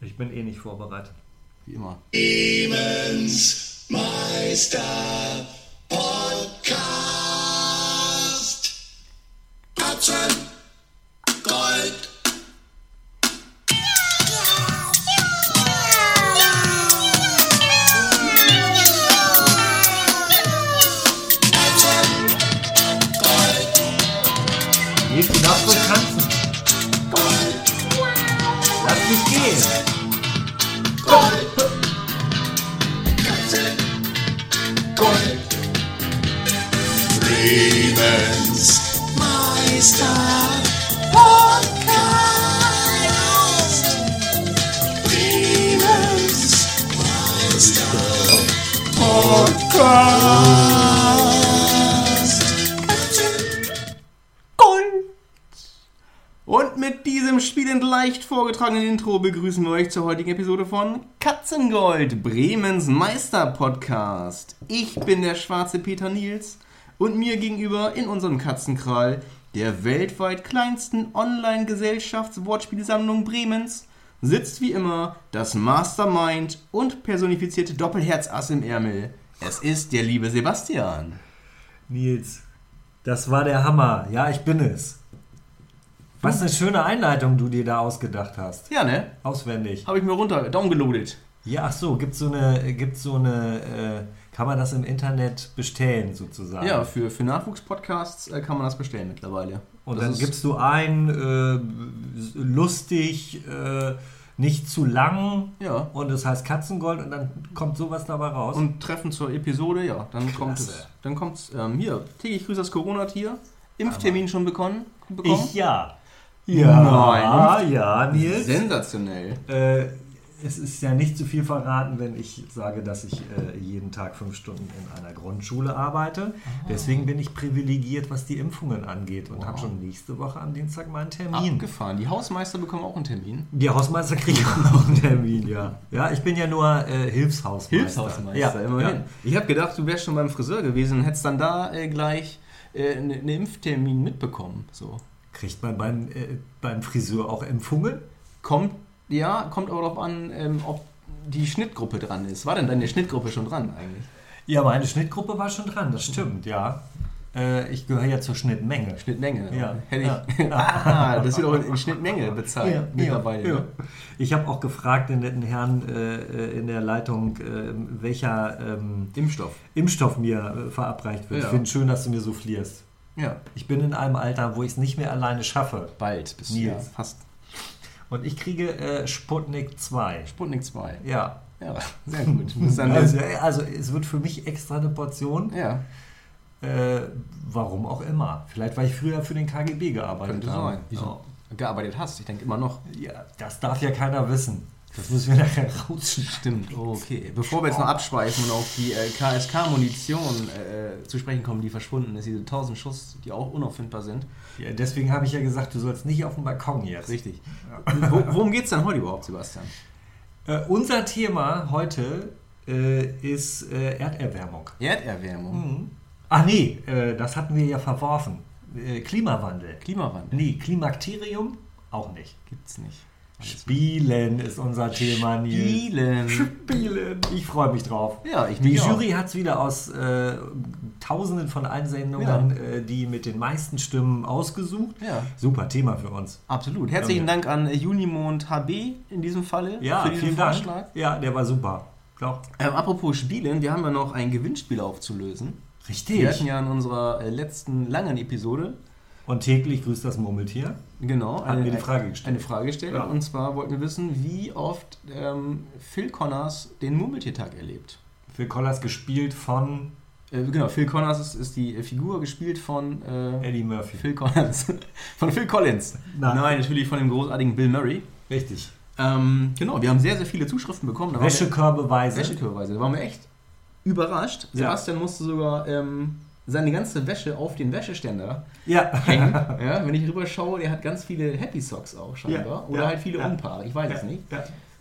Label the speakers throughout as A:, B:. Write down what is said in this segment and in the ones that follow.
A: Ich bin eh nicht vorbereitet.
B: Wie immer.
C: Demons Meister
B: Intro begrüßen wir euch zur heutigen Episode von Katzengold, Bremens Meister-Podcast. Ich bin der schwarze Peter Nils und mir gegenüber in unserem Katzenkrall der weltweit kleinsten Online-Gesellschafts-Wortspielsammlung Bremens sitzt wie immer das Mastermind und personifizierte Doppelherzass im Ärmel. Es ist der liebe Sebastian.
A: Nils, das war der Hammer. Ja, ich bin es. Was eine schöne Einleitung du dir da ausgedacht hast.
B: Ja, ne?
A: Auswendig.
B: Habe ich mir runter downgeloadet.
A: Ja, ach so, gibt so eine, gibt so eine, äh, kann man das im Internet bestellen sozusagen?
B: Ja, für, für Nachwuchspodcasts äh, kann man das bestellen mittlerweile.
A: Und
B: Das
A: dann gibst du ein, äh, lustig, äh, nicht zu lang.
B: Ja.
A: Und es heißt Katzengold und dann kommt sowas dabei raus.
B: Und Treffen zur Episode, ja, dann kommt
A: Klasse.
B: es. Dann kommt's, ähm, hier, täglich grüßt das Corona-Tier. Impftermin schon bekommen? bekommen?
A: ich ja.
B: Nein.
A: ja, Nils.
B: Sensationell.
A: Äh, es ist ja nicht zu viel verraten, wenn ich sage, dass ich äh, jeden Tag fünf Stunden in einer Grundschule arbeite. Deswegen bin ich privilegiert, was die Impfungen angeht und habe schon nächste Woche am Dienstag meinen Termin.
B: Abgefahren. Die Hausmeister bekommen auch einen Termin.
A: Die Hausmeister kriegen auch einen Termin, ja. Ja, ich bin ja nur äh, Hilfshausmeister. Ja,
B: immerhin.
A: Ja.
B: Ich habe gedacht, du wärst schon beim Friseur gewesen und hättest dann da äh, gleich äh, einen einen Impftermin mitbekommen. So.
A: Kriegt man beim, äh, beim Friseur auch Impfungen?
B: Kommt, ja, kommt aber darauf an, ähm, ob die Schnittgruppe dran ist. War denn deine Schnittgruppe schon dran eigentlich?
A: Ja, meine Schnittgruppe war schon dran, das stimmt, ja. Äh, ich gehöre ja zur Schnittmenge.
B: Schnittmenge.
A: Ja.
B: Hätte ich. ah, das wird auch in Schnittmenge bezahlt
A: Ja,
B: mittlerweile.
A: ja,
B: ne?
A: ja. Ich habe auch gefragt den netten Herrn äh, äh, in der Leitung, äh, welcher ähm,
B: Impfstoff.
A: Impfstoff mir äh, verabreicht wird.
B: Ja.
A: Ich finde schön, dass du mir soufflierst.
B: Ja.
A: Ich bin in einem Alter, wo ich es nicht mehr alleine schaffe.
B: Bald bis
A: Nils.
B: ja, fast.
A: Und ich kriege äh, Sputnik 2.
B: Sputnik 2.
A: Ja.
B: Ja, sehr gut.
A: Also, äh, also es wird für mich extra eine Portion.
B: ja,
A: Äh, warum auch immer. Vielleicht, weil ich früher für den KGB gearbeitet
B: könnte
A: habe.
B: sein. Wieso? Gearbeitet hast, ich denke immer noch.
A: Ja, das darf ja keiner wissen. Das müssen wir nachher rausschneiden.
B: Stimmt, okay. Bevor wir jetzt noch abschweifen und auf die äh, KSK-Munition äh, zu sprechen kommen, die verschwunden ist, diese 1000 Schuss, die auch unauffindbar sind.
A: Ja, deswegen habe ich ja gesagt, du sollst nicht auf dem Balkon jetzt.
B: Richtig. Wo, worum geht es denn heute überhaupt, Sebastian?
A: Äh, unser Thema heute äh, ist äh, Erderwärmung.
B: Erderwärmung,
A: Ach nee, äh, das hatten wir ja verworfen. Klimawandel.
B: Klimawandel.
A: Nee, Klimakterium auch nicht.
B: Gibt's nicht.
A: Spielen ist unser Thema, Nils.
B: Spielen.
A: Spielen. Ich freue mich drauf.
B: Ja, ich
A: Die. Jury hat es wieder aus äh, tausenden von Einsendungen, äh, die mit den meisten Stimmen ausgesucht.
B: Ja.
A: Super Thema für uns.
B: Absolut. Herzlichen
A: Ja.
B: Dank an Junimond HB in diesem Falle
A: Ja,
B: für diesen
A: vielen
B: Vorschlag.
A: Dank. Ja, der war super. Doch.
B: Ähm, apropos Spielen, wir haben ja noch ein Gewinnspiel aufzulösen.
A: Richtig.
B: Wir hatten ja in unserer äh, letzten langen Episode
A: Und täglich grüßt das Murmeltier.
B: genau
A: Hatten wir die Frage gestellt.
B: Eine Frage gestellt.
A: Ja.
B: Und zwar wollten wir wissen, wie oft ähm, Phil Connors den Murmeltiertag erlebt.
A: Phil Collins gespielt von
B: Äh, genau, Phil Connors ist, ist die Figur gespielt von äh,
A: Eddie Murphy.
B: Phil Collins. von Phil Collins.
A: Nein.
B: Nein, natürlich von dem großartigen Bill Murray.
A: Richtig.
B: Ähm, genau, wir haben sehr, sehr viele Zuschriften bekommen.
A: Wäschekörbeweise.
B: Wäschekörbeweise. Da waren wir echt überrascht.
A: Ja.
B: Sebastian musste sogar ähm, seine ganze Wäsche auf den Wäscheständer
A: Ja.
B: hängen. ja, wenn ich rüber schaue, der hat ganz viele Happy Socks auch scheinbar.
A: Ja,
B: Oder halt viele. Unpaare, ich weiß es nicht.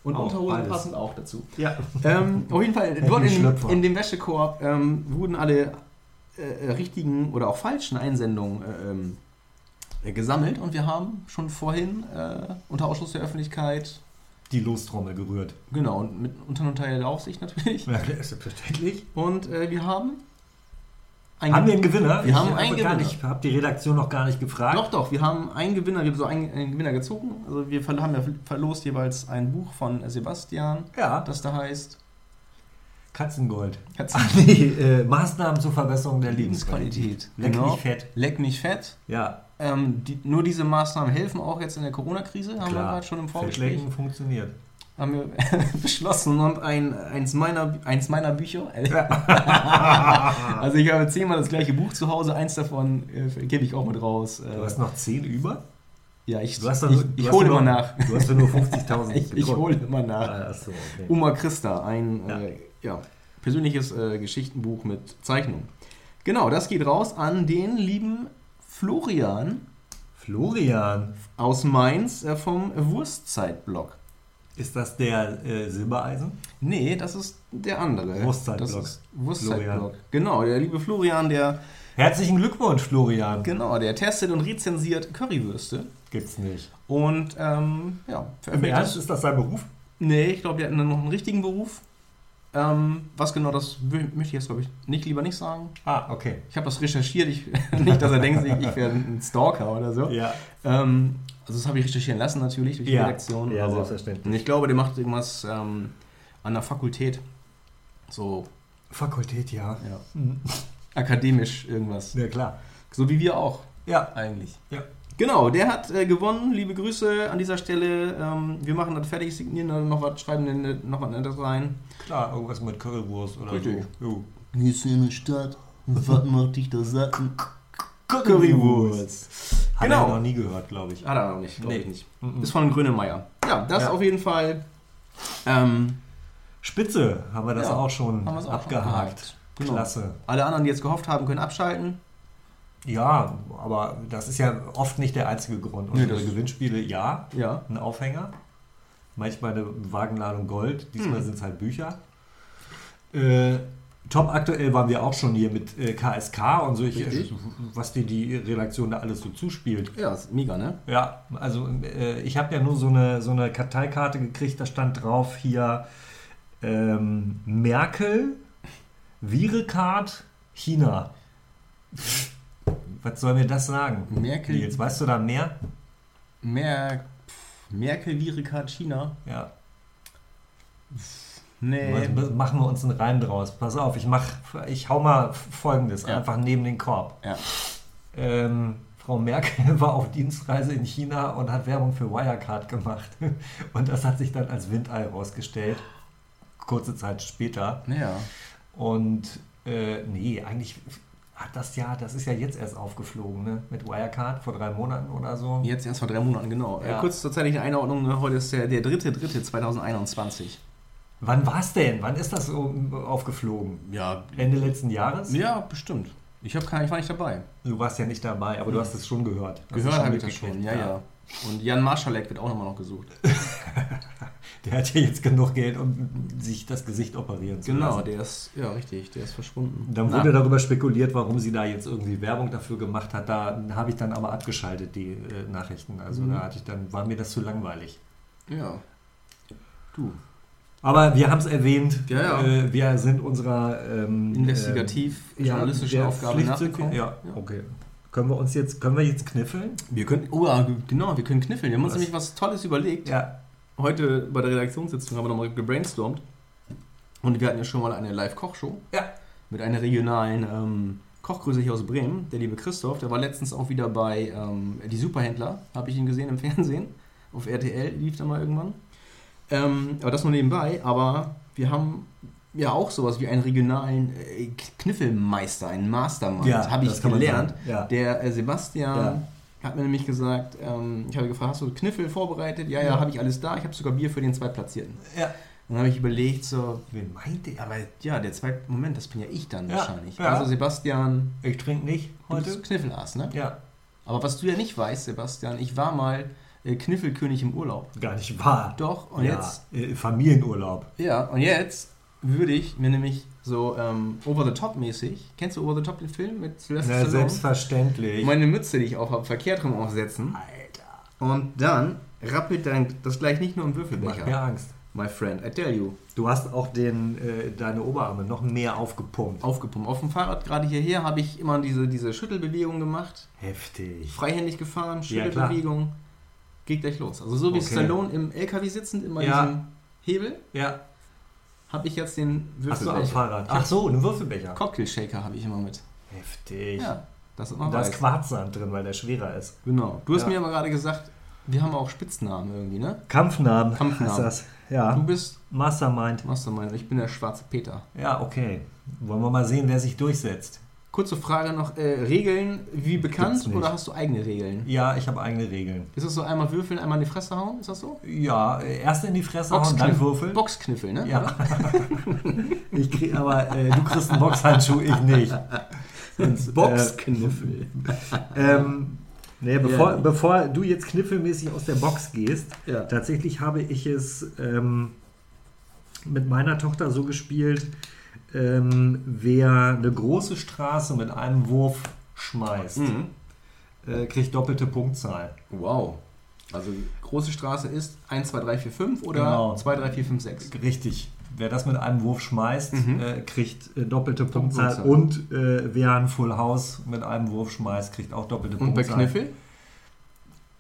B: Und
A: Auch
B: Unterhosen
A: beides.
B: passen auch dazu.
A: ja.
B: Ähm, auf jeden Fall, dort in,
A: Schlüpfer.
B: in dem Wäschekorb ähm, wurden alle äh, richtigen oder auch falschen Einsendungen äh, ähm, äh, gesammelt und wir haben schon vorhin äh, unter Ausschluss der Öffentlichkeit
A: die Lostrommel gerührt.
B: Genau, und mit unter und Teil der Aufsicht natürlich.
A: Ja, ist selbstverständlich.
B: Und äh, wir haben einen
A: Haben wir einen Gewinner?
B: Wir haben
A: ich
B: einen
A: habe gar
B: Gewinner.
A: nicht, habe die Redaktion noch gar nicht gefragt.
B: Doch, doch, wir haben einen Gewinner, wir haben so einen, einen Gewinner gezogen. Also wir haben ja verlost jeweils ein Buch von Sebastian,
A: Ja,
B: das da heißt
A: Katzengold.
B: Katzen
A: Ach nee, äh, Maßnahmen zur Verbesserung der Lebensqualität. Leck
B: Genau.
A: mich fett.
B: Leck mich fett.
A: Ja,
B: Ähm, die, nur diese Maßnahmen helfen auch jetzt in der Corona-Krise, haben wir
A: klar.
B: gerade schon im Vorgespräch
A: Fettlecken funktioniert.
B: Haben wir beschlossen und ein, eins, meiner, eins meiner Bücher, also ich habe zehnmal das gleiche Buch zu Hause, eins davon äh, gebe ich auch mit raus. Äh,
A: Du hast noch 10 über?
B: ja, ich,
A: Du hast doch
B: ich,
A: du
B: ich
A: hast
B: hole immer nach.
A: Du hast ja nur 50.000
B: Ich, ich hole immer nach.
A: Ah, okay.
B: Oma Christa, ein
A: Ja.
B: Äh, ja, persönliches äh, Geschichtenbuch mit Zeichnung. Genau, das geht raus an den lieben Florian
A: Florian,
B: aus Mainz äh, vom Wurstzeitblog.
A: Ist das der äh, Silbereisen?
B: Nee, das ist der andere.
A: Wurstzeitblog. Florian.
B: Genau, der liebe Florian, der
A: Herzlichen Glückwunsch, Florian.
B: genau, der testet und rezensiert Currywürste
A: Gibt's nicht.
B: und ähm, ja,
A: Im Ernst, ist das sein Beruf?
B: Nee, ich glaube, der hat noch einen richtigen Beruf. Ähm, was genau das möchte ich jetzt, glaube ich, nicht lieber nicht sagen.
A: Ah, okay.
B: Ich habe das recherchiert. Ich, nicht, dass er denkt, ich, ich wäre ein Stalker oder so.
A: Ja,
B: Ähm, also das habe ich recherchieren lassen natürlich durch die
A: ja,
B: Redaktion.
A: ja
B: aber-
A: selbstverständlich.
B: und ich glaube, der macht irgendwas ähm, an der Fakultät. So,
A: Fakultät, ja.
B: ja,
A: Mhm.
B: akademisch irgendwas.
A: Ja, klar.
B: So wie wir auch
A: Ja,
B: eigentlich.
A: Ja.
B: Genau, der hat äh, gewonnen. Liebe Grüße an dieser Stelle. Ähm, wir machen das fertig, signieren dann noch was, schreiben dann noch was Nettes rein.
A: klar, irgendwas mit Currywurst oder
B: Richtig.
A: so.
B: Gehst du in die Stadt? Was macht dich da satt?
A: Currywurst. Hat
B: Genau.
A: er noch nie gehört, glaube ich.
B: Hat er noch nicht, glaube
A: Nee.
B: ich nicht. Ist von Grönemeyer. Ja, das
A: Ja.
B: auf jeden Fall. Ähm,
A: Spitze, haben wir das
B: Ja,
A: auch schon
B: auch
A: abgehakt.
B: Genau.
A: Klasse.
B: alle anderen, die jetzt gehofft haben, können abschalten.
A: Ja, aber das ist ja oft nicht der einzige Grund.
B: Nee,
A: Unsere
B: das-
A: Gewinnspiele, ja,
B: Ja.
A: ein Aufhänger. Manchmal eine Wagenladung Gold, diesmal
B: Hm.
A: sind es halt Bücher. Äh, top aktuell waren wir auch schon hier mit äh, KSK und so, ich,
B: Richtig.
A: was dir die Redaktion da alles so zuspielt.
B: Ja, ist mega, ne?
A: Ja, also äh, ich habe ja nur so eine, so eine Karteikarte gekriegt, da stand drauf hier ähm, Merkel, Virecard, China. Was soll mir das sagen?
B: Merkel,
A: Jetzt weißt du da mehr?
B: Mer Merkel, Virecard, China.
A: Ja.
B: Nee.
A: Was- Machen wir uns einen Reim draus. Pass auf, ich mach, ich hau mal folgendes,
B: Ja.
A: einfach neben den Korb.
B: Ja.
A: Ähm, Frau Merkel war auf Dienstreise in China und hat Werbung für Wirecard gemacht. Und das hat sich dann als Windei rausgestellt. Kurze Zeit später.
B: Naja.
A: Und äh, nee, eigentlich hat das ja, das ist ja jetzt erst aufgeflogen, ne? Mit Wirecard vor drei Monaten oder so.
B: Jetzt erst vor drei Monaten, genau.
A: Ja.
B: Äh, kurz zur zeitlichen Einordnung, ne? heute ist der, der 3.3.2021.
A: Wann war es denn? Wann ist das so aufgeflogen?
B: Ja,
A: Ende letzten Jahres?
B: ja, bestimmt. Ich, hab ich war nicht dabei.
A: Du warst ja nicht dabei, aber du hast es schon gehört. Hast
B: Gehört habe ich das schon, ja, ja. Und Jan Marschalek wird auch nochmal noch gesucht.
A: Der hat ja jetzt genug Geld, um sich das Gesicht operieren zu
B: Genau,
A: lassen.
B: der ist, ja richtig, der ist verschwunden.
A: Dann
B: Na,
A: wurde darüber spekuliert, warum sie da jetzt irgendwie Werbung dafür gemacht hat. Da habe ich dann aber abgeschaltet, die äh, Nachrichten. Also
B: Mhm.
A: da hatte ich dann, war mir das zu langweilig.
B: Ja. Du.
A: Aber wir haben es erwähnt,
B: Ja, ja.
A: Äh, wir sind unserer ähm,
B: Investigativ
A: äh, ja,
B: Aufgabe nachgekommen.
A: Ja, okay. Können wir uns jetzt, können wir jetzt kniffeln?
B: Wir können, oh ja, genau, wir können kniffeln. Wir haben uns
A: Was?
B: nämlich was Tolles überlegt.
A: Ja.
B: Heute bei der Redaktionssitzung haben wir nochmal gebrainstormt. Und wir hatten ja schon mal eine Live-Kochshow.
A: Ja.
B: Mit einer regionalen ähm, Kochgröße hier aus Bremen. Der liebe Christoph, der war letztens auch wieder bei ähm, Die Superhändler. Habe ich ihn gesehen im Fernsehen. Auf RTL lief da mal irgendwann. Ähm, aber das nur nebenbei. Aber wir haben ja auch sowas wie einen regionalen äh, Kniffelmeister, einen Mastermind.
A: Ja,
B: habe ich gelernt.
A: Ja.
B: Der äh, Sebastian
A: Ja.
B: hat mir nämlich gesagt, ähm, ich habe gefragt, hast du Kniffel vorbereitet? Ja, ja, habe ich alles da. Ich habe sogar Bier für den Zweitplatzierten.
A: ja.
B: Dann habe ich überlegt, so,
A: Wen meint der?
B: aber ja, der zweite, Moment, das bin ja ich dann wahrscheinlich. Also Sebastian,
A: Ich trinke nicht
B: du
A: heute.
B: bist Kniffelass, ne?
A: Ja.
B: Aber was du ja nicht weißt, Sebastian, ich war mal Kniffelkönig im Urlaub.
A: Gar nicht wahr.
B: Doch, und
A: ja.
B: jetzt,
A: äh, Familienurlaub.
B: ja, und jetzt würde ich mir nämlich so ähm, Over-the-Top-mäßig, kennst du Over-the-Top den Film mit Sylvester
A: Na,
B: Stallone?
A: selbstverständlich.
B: Meine Mütze, die ich auf habe, verkehrt rum aufsetzen.
A: Alter.
B: Und dann rappelt dein, das gleich nicht nur im
A: Macht mir
B: Würfelbecher.
A: Angst.
B: My friend, I tell you.
A: Du hast auch den, äh, deine Oberarme noch mehr aufgepumpt.
B: Aufgepumpt. Auf dem Fahrrad gerade hierher habe ich immer diese, diese Schüttelbewegung gemacht.
A: Heftig.
B: Freihändig gefahren,
A: Ja.
B: Schüttelbewegung. Geht gleich los. Also so wie
A: Okay.
B: Stallone im LKW sitzend, immer
A: Ja.
B: diesem Hebel,
A: Ja.
B: habe ich jetzt den
A: Hast du am
B: Würfelbecher.
A: Fahrrad? Ach so, einen Würfelbecher.
B: Cocktail Shaker habe ich immer mit.
A: Heftig.
B: Ja, das ist
A: Da ist. Quarzsand drin, weil der schwerer ist.
B: Genau. Du hast
A: Ja.
B: mir aber gerade gesagt, wir haben auch Spitznamen irgendwie, ne?
A: Kampfnamen.
B: Kampfnamen.
A: Ist das.
B: Du
A: Ja.
B: bist
A: Mastermind.
B: Mastermind, ich bin der schwarze Peter.
A: Ja, okay. Wollen wir mal sehen, wer sich durchsetzt.
B: Kurze Frage noch, äh, Regeln wie bekannt oder hast du eigene Regeln?
A: Ja, ich habe eigene Regeln.
B: Ist das so einmal würfeln, einmal in die Fresse hauen? Ist das so?
A: Ja, äh, erst in die Fresse hauen, dann würfeln.
B: Boxkniffel, ne?
A: Ja. ich krieg aber, äh, du kriegst einen Boxhandschuh, ich nicht. Sonst,
B: Boxkniffel.
A: Äh, ähm, nee, bevor,
B: Ja.
A: bevor du jetzt kniffelmäßig aus der Box gehst,
B: Ja.
A: tatsächlich habe ich es ähm, mit meiner Tochter so gespielt, ähm, wer eine große Straße mit einem Wurf schmeißt,
B: Mhm.
A: äh, kriegt doppelte Punktzahl.
B: Wow. Also große Straße ist 1, 2, 3, 4, 5 oder
A: Genau.
B: 2, 3, 4, 5, 6.
A: Richtig. Wer das mit einem Wurf schmeißt,
B: Mhm.
A: äh, kriegt äh, doppelte Punktzahl.
B: Punktzahl.
A: Und äh, wer ein Full House mit einem Wurf schmeißt, kriegt auch doppelte
B: Und bei
A: Punktzahl.
B: Kniffel?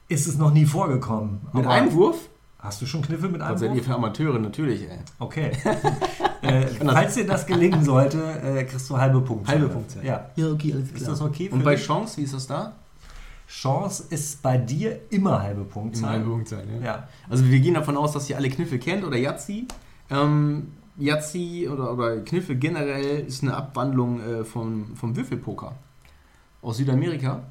A: Ist es noch nie vorgekommen.
B: Mit einem Wurf?
A: Hast du schon Kniffel mit einem
B: Was seid ihr
A: Wurf?
B: für Amateure? Natürlich, ey.
A: Okay. äh, falls dir das gelingen sollte, äh, kriegst du halbe Punktzahl.
B: Halbe Punktzahl.
A: Ja.
B: Ja, okay, alles
A: Ist das okay für
B: Und bei
A: dich?
B: Chance, wie ist das da?
A: Chance ist bei dir immer halbe Punktzahl.
B: Punktzahl,
A: Ja.
B: Also wir gehen davon aus, dass ihr alle Kniffel kennt oder Yazzi. Ähm, Yazzi oder, oder Kniffel generell ist eine Abwandlung äh, vom, vom Würfelpoker aus Südamerika.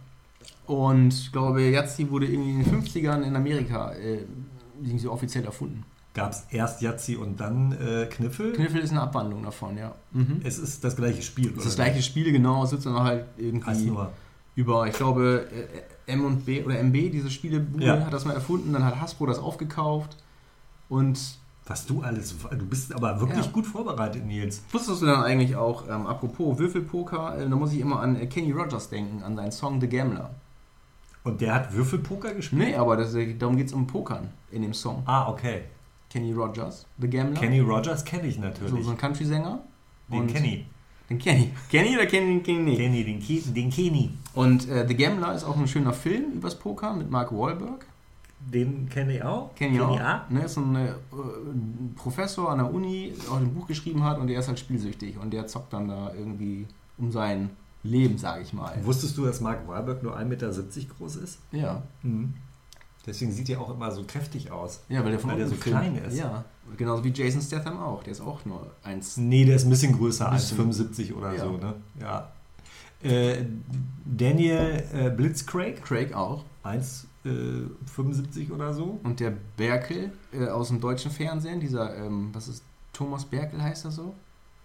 B: Und ich glaube, Yazzi wurde irgendwie in den 50ern in Amerika äh, offiziell erfunden.
A: Gab es erst Yazzi und dann äh, Kniffel?
B: Kniffel ist eine Abwandlung davon, ja. Mhm.
A: Es ist das gleiche Spiel.
B: Das ist das gleiche Spiel, genau. Es wird dann halt irgendwie über, ich glaube, äh, M und B oder MB, diese Spielebude,
A: Ja.
B: hat das mal erfunden. Dann hat Hasbro das aufgekauft. Und
A: Was du alles. Du bist aber wirklich
B: Ja.
A: gut vorbereitet, Nils.
B: Wusstest du dann eigentlich auch, ähm, apropos Würfelpoker, äh, da muss ich immer an äh, Kenny Rogers denken, an seinen Song The Gambler.
A: Und der hat Würfelpoker gespielt?
B: Nee, aber das, äh, darum geht es um Pokern in dem Song.
A: Ah, okay.
B: Kenny Rogers, The Gambler.
A: Kenny Rogers kenne ich
B: so,
A: natürlich.
B: so ein Country-Sänger.
A: den Kenny.
B: Den Kenny. Kenny oder Kenny, Kenny nicht?
A: Kenny, den, Ke den Kenny.
B: Und äh, The Gambler ist auch ein schöner Film übers Poker mit Mark Wahlberg.
A: Den kenne ich auch.
B: Kenny auch.
A: A.
B: Ne, ist ein, äh, ein Professor an der Uni, der auch ein Buch geschrieben hat und der ist halt spielsüchtig und der zockt dann da irgendwie um sein Leben, sage ich mal.
A: Wusstest du, dass Mark Wahlberg nur 1,70 Meter groß ist?
B: Ja.
A: Deswegen sieht er auch immer so kräftig aus.
B: Ja, weil der von
A: Weil der so klein ist.
B: Ja, genauso wie Jason Statham auch. Der ist auch nur eins.
A: Nee, der ist ein bisschen größer,
B: Bisschen.
A: 1,75 oder
B: Ja.
A: so. Ne? Ja. Äh, Daniel äh, Blitzcraig,
B: Craig auch.
A: 1,75 oder so.
B: Und der Berkel äh, aus dem deutschen Fernsehen, dieser, ähm, was ist, Thomas Berkel heißt er so?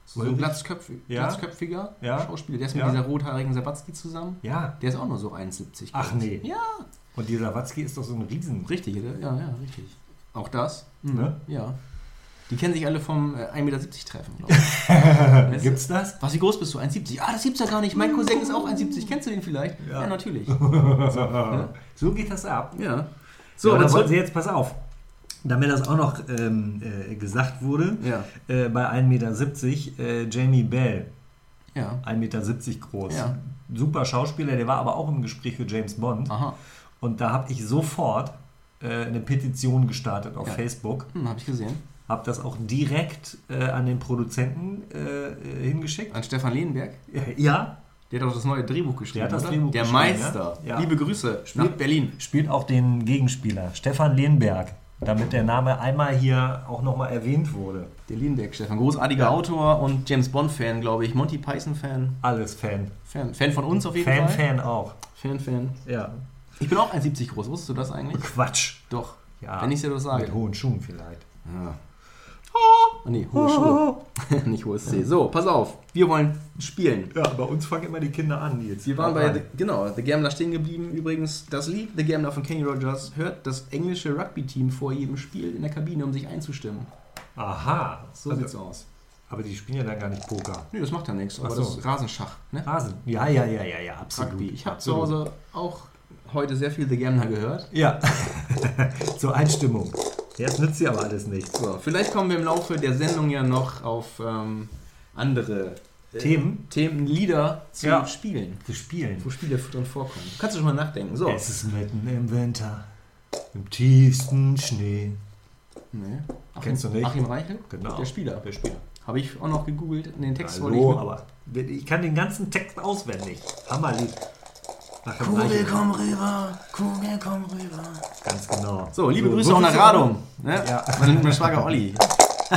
B: So, so ein glatzköpf
A: Ja.
B: glatzköpfiger
A: Ja.
B: Schauspieler. Der ist mit
A: Ja.
B: dieser rothaarigen Sabatzki zusammen.
A: Ja.
B: Der ist auch nur so 1,70
A: Ach nee.
B: Ja,
A: Und dieser Watzki ist doch so ein Riesen.
B: richtig, oder? Ja, ja, richtig. Auch das. Mhm.
A: Ne?
B: Ja. Die kennen sich alle vom äh, 1,70 Meter treffen, glaube ich.
A: Gibt's das?
B: Was, wie groß bist du? 1,70? Ah, das gibt's ja gar nicht. Mein Cousin ist auch 1,70. Kennst du den vielleicht?
A: Ja.
B: Ja, natürlich.
A: So geht das ab.
B: Ja.
A: So,
B: So,
A: dann
B: das
A: wollten Sie jetzt, pass auf, damit das auch noch ähm, äh, gesagt wurde,
B: Ja.
A: äh, bei 1,70 Meter äh, Jamie Bell,
B: Ja.
A: 1,70 Meter groß.
B: Ja.
A: Super Schauspieler, der war aber auch im Gespräch für James Bond.
B: Aha.
A: Und da habe ich sofort äh, eine Petition gestartet auf
B: Ja.
A: Facebook.
B: Hm, habe ich gesehen.
A: Habe das auch direkt äh, an den Produzenten äh, äh, hingeschickt.
B: An Stefan Lehnberg.
A: Ja,
B: Der hat auch das neue Drehbuch geschrieben.
A: Der hat das
B: oder?
A: Drehbuch
B: Der
A: geschrieben,
B: Meister.
A: ja? Ja.
B: Liebe Grüße
A: Spielt-
B: nach Berlin.
A: spielt auch den Gegenspieler, Stefan Lehnberg, damit der Name einmal hier auch nochmal erwähnt wurde.
B: Der Lehnberg, Stefan. Großartiger
A: Ja.
B: Autor und James Bond-Fan, glaube ich. Monty Python-Fan.
A: Alles Fan.
B: Fan. Fan von uns auf jeden
A: Fan,
B: Fall.
A: Fan auch.
B: Fan, Fan.
A: Ja.
B: Ich bin auch 1,70 groß. Wusstest du das eigentlich?
A: Quatsch.
B: Doch.
A: Ja.
B: Wenn ich dir das sage.
A: Mit hohen Schuhen vielleicht.
B: Ja. Oh, nee, hohe Schuhe. Nicht hohes C. So, pass auf. Wir wollen spielen.
A: Ja, bei uns fangen immer die Kinder an jetzt.
B: Wir waren bei, The, genau, The Gambler stehen geblieben. Übrigens, das Lied The Gambler von Kenny Rogers hört das englische Rugby-Team vor jedem Spiel in der Kabine, um sich einzustimmen.
A: Aha.
B: So
A: Also,
B: sieht's aus.
A: aber die spielen ja dann gar nicht Poker.
B: Nee, das macht ja nichts, aber
A: so.
B: das ist Rasenschach. Ne?
A: Rasen. Ja, ja, ja, ja, ja, absolut.
B: Rugby. Ich habe zu. Hause auch heute sehr viel The Gambler gehört.
A: Ja. Zur Einstimmung. Jetzt nützt sie aber alles nichts.
B: So, vielleicht kommen wir im Laufe der Sendung ja noch auf ähm, andere äh,
A: Themen?
B: Themen, Lieder zu
A: Ja.
B: spielen,
A: Zu spielen.
B: wo Spiele drin vorkommen. Kannst du schon mal nachdenken. So.
A: Es ist mitten im Winter. Im tiefsten Schnee.
B: Nee.
A: Kennst du nicht?
B: Achim Reichel?
A: Genau.
B: Der Spieler.
A: Der Spieler.
B: Habe ich auch noch gegoogelt. Den Text wollte ich
A: Hallo,
B: mit-
A: aber ich kann den ganzen Text auswendig. Hammerlied. Reichel.
B: komm rüber, Kugel, komm rüber.
A: Ganz genau.
B: So, liebe
A: So,
B: Grüße auch nach Radom. Ne?
A: Ja.
B: Mein, mein Schwager Olli.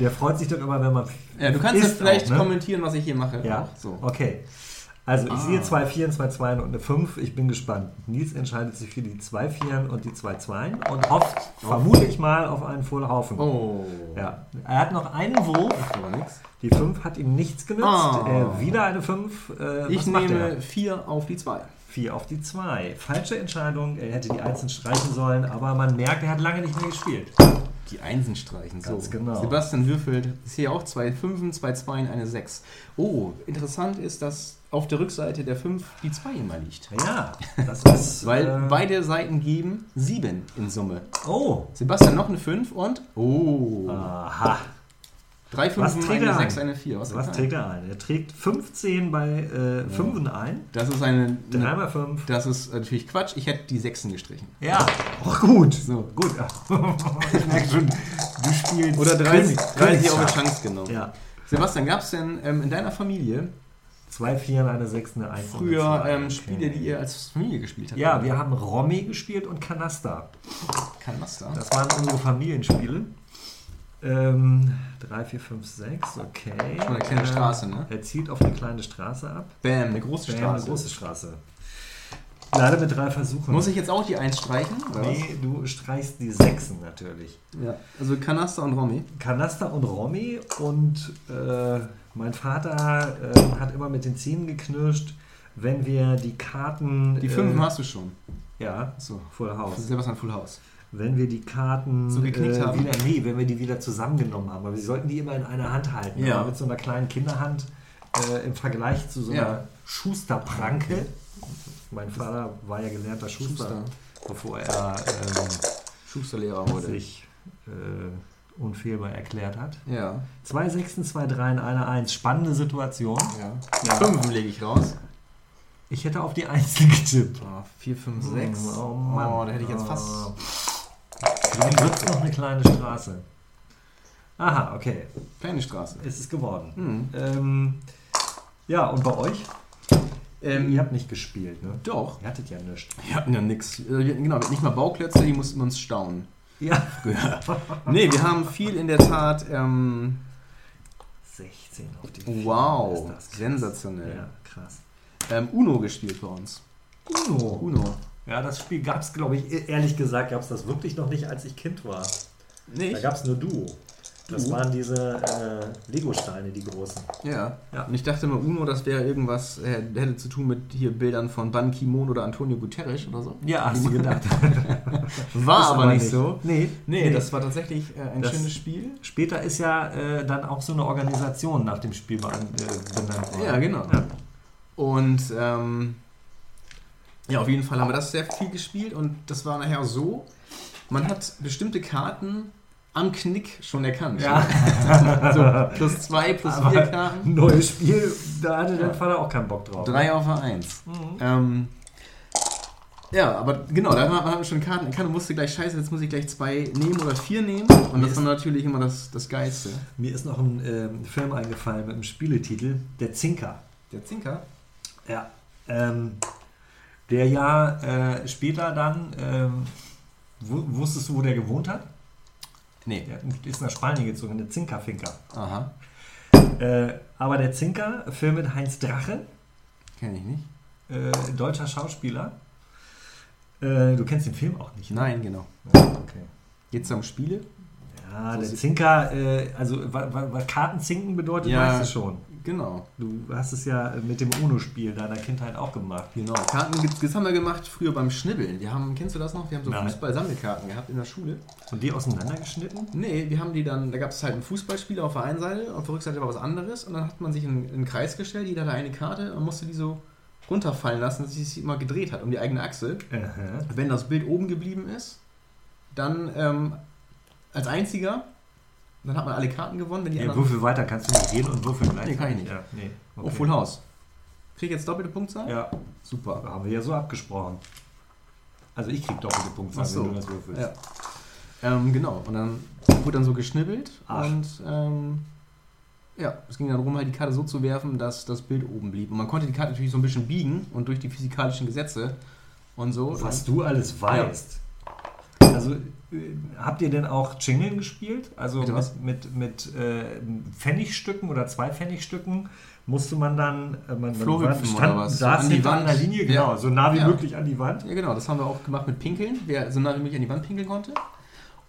A: Der freut sich doch immer, wenn man.
B: Ja, du kannst jetzt vielleicht
A: auch, ne?
B: kommentieren, was ich hier mache.
A: Ja.
B: So.
A: okay. Also ich
B: Ah.
A: sehe zwei Vieren, zwei Zweien und eine Fünf. Ich bin gespannt. Nils entscheidet sich für die zwei Vieren und die zwei Zweien und hofft, vermute ich mal, auf einen Vollhaufen.
B: Oh.
A: Ja. Er hat noch einen Wurf.
B: Das war nix.
A: Die 5 hat ihm nichts genützt.
B: Ah.
A: Äh, wieder eine 5. Äh,
B: Ich nehme
A: er?
B: 4 auf die 2.
A: 4 auf die 2. Falsche Entscheidung. Er hätte die Einzeln streichen sollen, aber man merkt, er hat lange nicht mehr gespielt.
B: Die Einsen streichen.
A: Ganz
B: so.
A: genau.
B: Sebastian würfelt. Ist hier auch zwei Fünfen, zwei Zweien, eine 6. Oh, interessant ist, dass auf der Rückseite der 5 die 2 immer liegt.
A: Ja, das ist.
B: Weil
A: äh,
B: beide Seiten geben 7 in Summe.
A: Oh.
B: Sebastian noch eine 5 und. Oh.
A: Aha.
B: Drei Fünfen, eine
A: er
B: 6,
A: ein?
B: eine 4. Was,
A: Was trägt er ein? Er trägt 15 bei äh, 5 ein.
B: Das ist eine.
A: 3 mal 5.
B: Das ist natürlich Quatsch. Ich hätte die 6 gestrichen.
A: Ja. Auch gut.
B: So.
A: Gut. ich merke schon, du spielst.
B: Oder 30,
A: König-
B: 30 auf die
A: Königsschach.
B: Chance genommen.
A: Ja.
B: Sebastian, gab es denn ähm, in deiner Familie
A: Zwei Vieren, eine 6, eine 1.
B: früher ähm, Spiele, die ihr als Familie gespielt habt?
A: Ja, wir haben Romy gespielt und Kanaster.
B: Kanaster.
A: Das waren unsere Familienspiele. Ähm, 3, 4, 5, 6, okay.
B: Schon eine kleine
A: Ähm,
B: Straße, ne?
A: Er zielt auf eine kleine Straße ab.
B: Bam, eine große
A: Bam,
B: Straße.
A: Eine große Straße. Leider mit drei Versuchen.
B: Muss ich jetzt auch die 1 streichen? oder
A: Nee, du streichst die Sechsen natürlich.
B: was? Ja. Also Kanaster und Romy.
A: Kanaster und Romy und äh, mein Vater äh, hat immer mit den Zähnen geknirscht, wenn wir die Karten.
B: Die 5
A: äh,
B: hast du schon.
A: Ja,
B: So.
A: Full House.
B: Sebastian Full House.
A: Wenn wir die Karten
B: So geknickt
A: äh,
B: haben?
A: wieder, nee, wenn wir die wieder zusammengenommen haben, weil wir sollten die immer in einer Hand halten.
B: Ja.
A: Aber mit so einer kleinen Kinderhand äh, im Vergleich zu so einer
B: Ja.
A: Schusterpranke. Mein Vater war ja gelernter Schuster,
B: Schuster.
A: bevor er ähm,
B: Schusterlehrer wurde.
A: sich äh, unfehlbar erklärt hat.
B: Ja.
A: Zwei Sechsen, zwei Dreien, eine Eins. Spannende Situation.
B: ja.
A: Ja.
B: Fünfen lege ich raus.
A: Ich hätte auf die Einzel getippt.
B: 4, 5, 6.
A: Oh Mann.
B: Oh, da hätte ich jetzt fast.
A: Vielleicht wird es noch eine kleine Straße. Aha, okay.
B: Kleine Straße.
A: Es ist geworden.
B: Hm.
A: Ähm, ja, und bei euch?
B: Ähm,
A: Ihr habt nicht gespielt, ne?
B: Doch.
A: Ihr hattet ja nichts.
B: Wir hatten ja nix. Äh, Genau, nicht mal Bauklötze, die mussten uns staunen.
A: Ja.
B: Ja. nee, wir haben viel in der Tat. Ähm,
A: 16 auf die
B: wow, sensationell.
A: Ja, krass.
B: Ähm, Uno gespielt bei uns.
A: Uno.
B: Uno.
A: Ja, das Spiel gab es, glaube ich, e- ehrlich gesagt, gab es das wirklich noch nicht, als ich Kind war.
B: Nee.
A: Da gab es nur Duo. Das waren diese äh, Lego-Steine, die großen.
B: Ja.
A: Ja.
B: Und ich dachte immer, Uno, das wäre irgendwas, äh, hätte zu tun mit hier Bildern von Ban Ki-moon oder Antonio Guterres oder so.
A: Ja, hast du gedacht.
B: War
A: Ist
B: aber, nicht so.
A: Nee,
B: Nee, das war tatsächlich äh, ein
A: Das-
B: schönes Spiel.
A: Später ist ja äh, dann auch so eine Organisation nach dem Spiel äh, benannt worden.
B: Ja, genau.
A: Ja.
B: Und ähm, ja, auf jeden Fall haben wir das sehr viel gespielt und das war nachher so, man hat bestimmte Karten am Knick schon erkannt.
A: Ja.
B: so, plus zwei, plus
A: Aber
B: vier Karten.
A: Neues Spiel, da hatte dein Vater auch keinen Bock drauf.
B: Drei auf Eins.
A: Mhm.
B: Ähm, ja, aber genau, da haben wir schon Karten erkannt und wusste gleich, scheiße, jetzt muss ich gleich zwei nehmen oder vier nehmen. Und das war natürlich immer das, das Geilste.
A: Mir ist noch ein ähm, Film eingefallen mit einem Spieletitel, Der Zinker.
B: Der Zinker.
A: Ja. Ähm, der ja äh, später dann, ähm, wu- wusstest du, wo der gewohnt hat?
B: Nee.
A: Der ist nach Spanien gezogen, der Zinkerfinker.
B: Aha.
A: Äh, aber der Zinker, Film mit Heinz Drache,
B: Kenne ich nicht.
A: äh, deutscher Schauspieler. Äh, du kennst den Film auch nicht, ne?
B: Nein, genau.
A: Okay.
B: Geht's da um Spiele?
A: Ja,
B: So
A: der Zinker, äh, also wa- wa- was Kartenzinken bedeutet,
B: Ja.
A: weißt du schon.
B: Genau.
A: Du hast es ja mit dem UNO-Spiel deiner Kindheit auch gemacht.
B: Genau. Karten, das das haben wir gemacht früher beim Schnibbeln. Wir haben, kennst du das noch? Wir haben so. Fußball-Sammelkarten gehabt in der Schule.
A: Und die auseinandergeschnitten?
B: Nee, wir haben die dann, da gab es halt ein Fußballspiel auf der einen Seite, auf der Rückseite war was anderes und dann hat man sich in, in einen Kreis gestellt, jeder hatte eine Karte und musste die so runterfallen lassen, dass es sich immer gedreht hat um die eigene Achse.
A: Aha.
B: Wenn das Bild oben geblieben ist, dann ähm, als einziger, dann hat man alle Karten gewonnen. Wenn die
A: Ja,
B: anderen
A: würfel weiter, kannst du nicht gehen und würfeln gleich?
B: Nee, kann ich nicht.
A: Ja, nee.
B: Oh, Full House. Krieg ich jetzt doppelte Punktzahl?
A: Ja,
B: Super.
A: haben wir ja so abgesprochen. Also ich krieg doppelte Punktzahl,
B: so.
A: wenn du das würfelst.
B: Ja. Ähm, genau. Und dann wurde dann so geschnibbelt
A: Ach.
B: und ähm, ja, es ging dann darum, halt die Karte so zu werfen, dass das Bild oben blieb. Und man konnte die Karte natürlich so ein bisschen biegen und durch die physikalischen Gesetze und so.
A: Was du alles weißt. Also äh, habt ihr denn auch Jingeln gespielt? Also mit, mit, mit äh, Pfennigstücken oder zwei Pfennigstücken musste man dann äh, man,
B: Floh
A: man
B: hüpfen oder was? So
A: saß
B: an die Wand.
A: einer Linie, genau,
B: Ja.
A: so nah wie
B: Ja.
A: möglich an die Wand.
B: Ja, genau, das haben wir auch gemacht mit Pinkeln, wer so nah wie möglich an die Wand pinkeln konnte.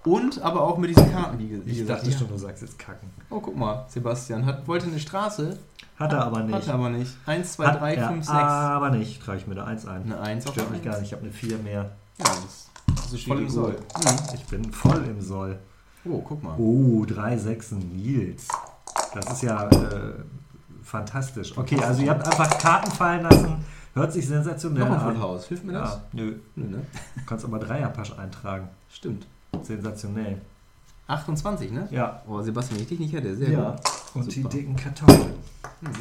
B: Und aber auch mit diesen Karten, wie, wie
A: Ich
B: gesagt.
A: dachte
B: ja.
A: schon, du sagst jetzt kacken.
B: Oh, guck mal, Sebastian hat, wollte eine Straße,
A: Hat er aber nicht.
B: hat er aber nicht. 1, 2,
A: Hat
B: 3,
A: er
B: 5, 6.
A: aber nicht. Trage ich mir da eins ein.
B: Eine 1 auf
A: Stört
B: der
A: mich gar nicht. Ich habe eine 4 mehr.
B: Ja, das, das ist voll im Soll. Mhm.
A: Ich bin voll im Soll.
B: Oh, guck mal.
A: Oh, drei Sechsen Nils. Das ist ja äh, fantastisch. Okay, also ihr habt einfach Karten fallen lassen. Hört sich sensationell
B: Noch
A: an.
B: House. Hilft mir das?
A: Ja, nö.
B: Nö, ne?
A: Du kannst aber Dreierpasch eintragen.
B: Stimmt.
A: Sensationell.
B: 28, ne?
A: Ja.
B: Oh, Sebastian, wenn ich dich nicht hätte, sehr
A: ja.
B: gut.
A: Und die
B: Super.
A: dicken Kartoffeln.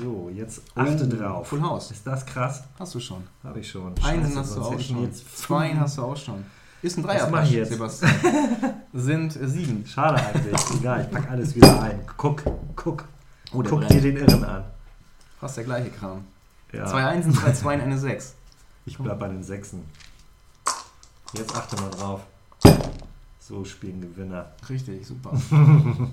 A: So, jetzt achte
B: Oh,
A: drauf.
B: Full House.
A: Ist das krass?
B: Hast du schon.
A: Habe ich schon.
B: Einen hast du auch schon. Zwei hast du auch schon. Ist ein
A: Was
B: Dreierpasch,
A: ich jetzt?
B: Sebastian. Sind sieben.
A: Schade eigentlich. Egal, ich pack alles wieder ein. Guck, guck.
B: Oh,
A: guck
B: brennt.
A: dir den Irren an.
B: Fast der gleiche Kram.
A: Ja.
B: Zwei Einsen, zwei Zweien, eine Sechs.
A: Ich bleib bei den Sechsen. Jetzt achte mal drauf. So spielen Gewinner.
B: Richtig, super.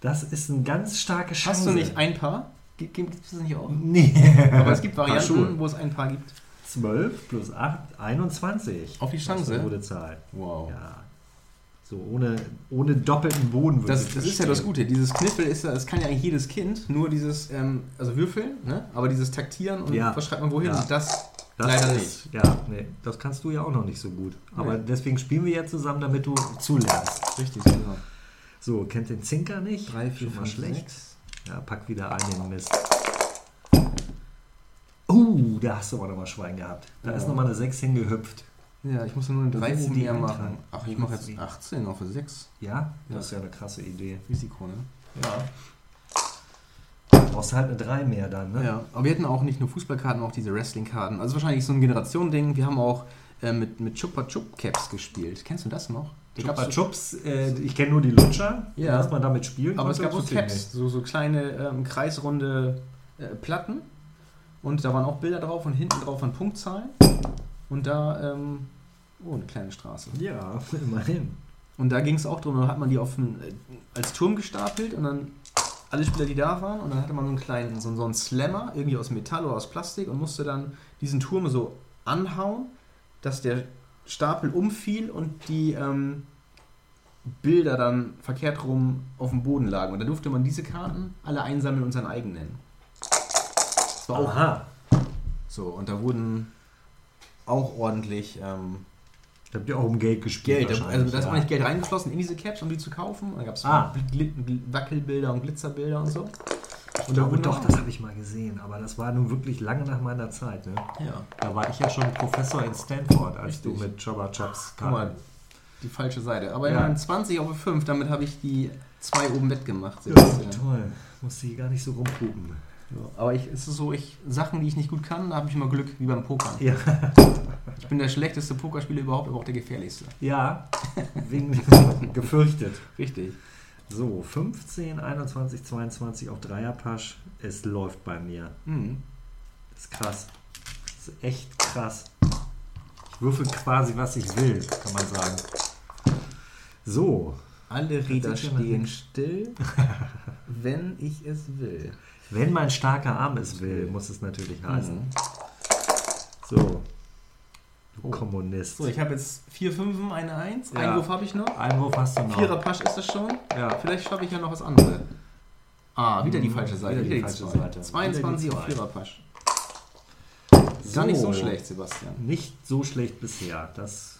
A: Das ist eine ganz starke Chance.
B: Hast du nicht ein Paar? Gibt es das nicht auch?
A: Nee.
B: Aber es gibt Varianten, wo es ein Paar gibt.
A: 12 plus 8, 21.
B: Auf die Chance?
A: eine gute Zahl.
B: Wow.
A: Ja. So ohne, ohne doppelten Boden würde
B: Das,
A: ich
B: das ist ja das. Gute. Dieses Kniffel ist ja, das kann ja eigentlich jedes Kind, nur dieses, ähm, also würfeln, ne? aber dieses Taktieren und
A: Ja.
B: was schreibt man wohin,
A: Ja.
B: das,
A: Das
B: leider
A: ist,
B: nicht.
A: Ja, nee, das kannst du ja auch noch nicht so gut. Aber
B: Nee.
A: deswegen spielen wir jetzt zusammen, damit du zulernst.
B: Richtig, genau.
A: So, kennt den Zinker nicht?
B: 3, 4,
A: Schon mal
B: 5,
A: schlecht.
B: 6.
A: Ja, pack wieder ein den Mist. Uh, da hast du aber nochmal Schwein gehabt. Da
B: Ja.
A: ist nochmal eine 6 hingehüpft.
B: Ja, ich muss nur eine
A: Du
B: 3
A: willst
B: oben
A: die
B: mehr
A: eintragen.
B: machen. Ach, ich
A: Du
B: mache jetzt
A: die-
B: 18 auf 6.
A: Ja, das
B: Ja.
A: ist ja eine krasse Idee.
B: Risiko, ne?
A: Ja. Brauchst halt eine 3 mehr dann, ne?
B: Ja, aber wir hatten auch nicht nur Fußballkarten, auch diese Wrestling-Karten. Also wahrscheinlich so ein Generationending. Wir haben auch äh, mit, mit Chupa Chup Caps gespielt. Kennst du das noch?
A: Chupa Chups, äh, ich kenne nur die Lutscher,
B: Ja.
A: dass man damit spielen
B: Aber es
A: konnte,
B: gab so Caps, so, so kleine ähm, kreisrunde äh, Platten. Und da waren auch Bilder drauf und hinten drauf waren Punktzahlen. Und da, ähm, oh, eine kleine Straße.
A: Ja, immerhin.
B: Und da ging es auch drum, da hat man die auf einen, äh, als Turm gestapelt und dann alle Spieler, die da waren, und dann hatte man so einen kleinen, so, so einen Slammer, irgendwie aus Metall oder aus Plastik und musste dann diesen Turm so anhauen, dass der Stapel umfiel und die ähm, Bilder dann verkehrt rum auf dem Boden lagen. Und da durfte man diese Karten alle einsammeln und sein eigen nennen. War auch
A: Aha.
B: so. Und da wurden auch ordentlich ähm,
A: Da habt ihr auch um Geld gespielt.
B: Geld. Also da ist
A: ja.
B: auch nicht Geld reingeflossen in diese Caps, um die zu kaufen. Und da gab es
A: Ah.
B: Wackelbilder und Glitzerbilder und so. Und da wurden
A: doch, das habe ich mal gesehen, aber das war nun wirklich lange nach meiner Zeit. Ne?
B: Ja.
A: Da war ich ja schon Professor in Stanford, als
B: Richtig.
A: du mit Chubba Chups
B: Guck mal, die falsche Seite. Aber
A: Ja.
B: immerhin 20 auf 5, damit habe ich die zwei oben wettgemacht.
A: Ja, toll. Musste hier gar nicht so rumpupen.
B: Aber ich, es ist so, ich, Sachen, die ich nicht gut kann, da habe ich immer Glück, wie beim Pokern.
A: Ja,
B: Ich bin der schlechteste Pokerspieler überhaupt, aber auch der gefährlichste.
A: ja wegen gefürchtet.
B: Richtig.
A: So, 15, 21, 22 auf Dreierpasch. Es läuft bei mir.
B: Mhm.
A: Das ist krass. Das ist echt krass. Ich würfel quasi, was ich will, kann man sagen. So,
B: Alle Räder stehen still, wenn ich es will.
A: Wenn mein starker Arm es will, muss es natürlich heißen.
B: Mhm.
A: So, du
B: Oh.
A: Kommunist.
B: So, ich habe jetzt vier Fünfen, eine Eins.
A: Ja.
B: Einwurf habe ich noch.
A: Einwurf hast du noch.
B: Vierer Pasch ist das schon.
A: Ja.
B: Vielleicht schaffe ich ja noch was anderes. Ah, wieder die
A: Mhm,
B: falsche Seite.
A: wieder die
B: Wieder
A: falsche
B: zwei.
A: Seite.
B: 22
A: Wieder die
B: auf. Vierer Pasch. Gar nicht so schlecht, Sebastian.
A: Nicht so schlecht bisher. Das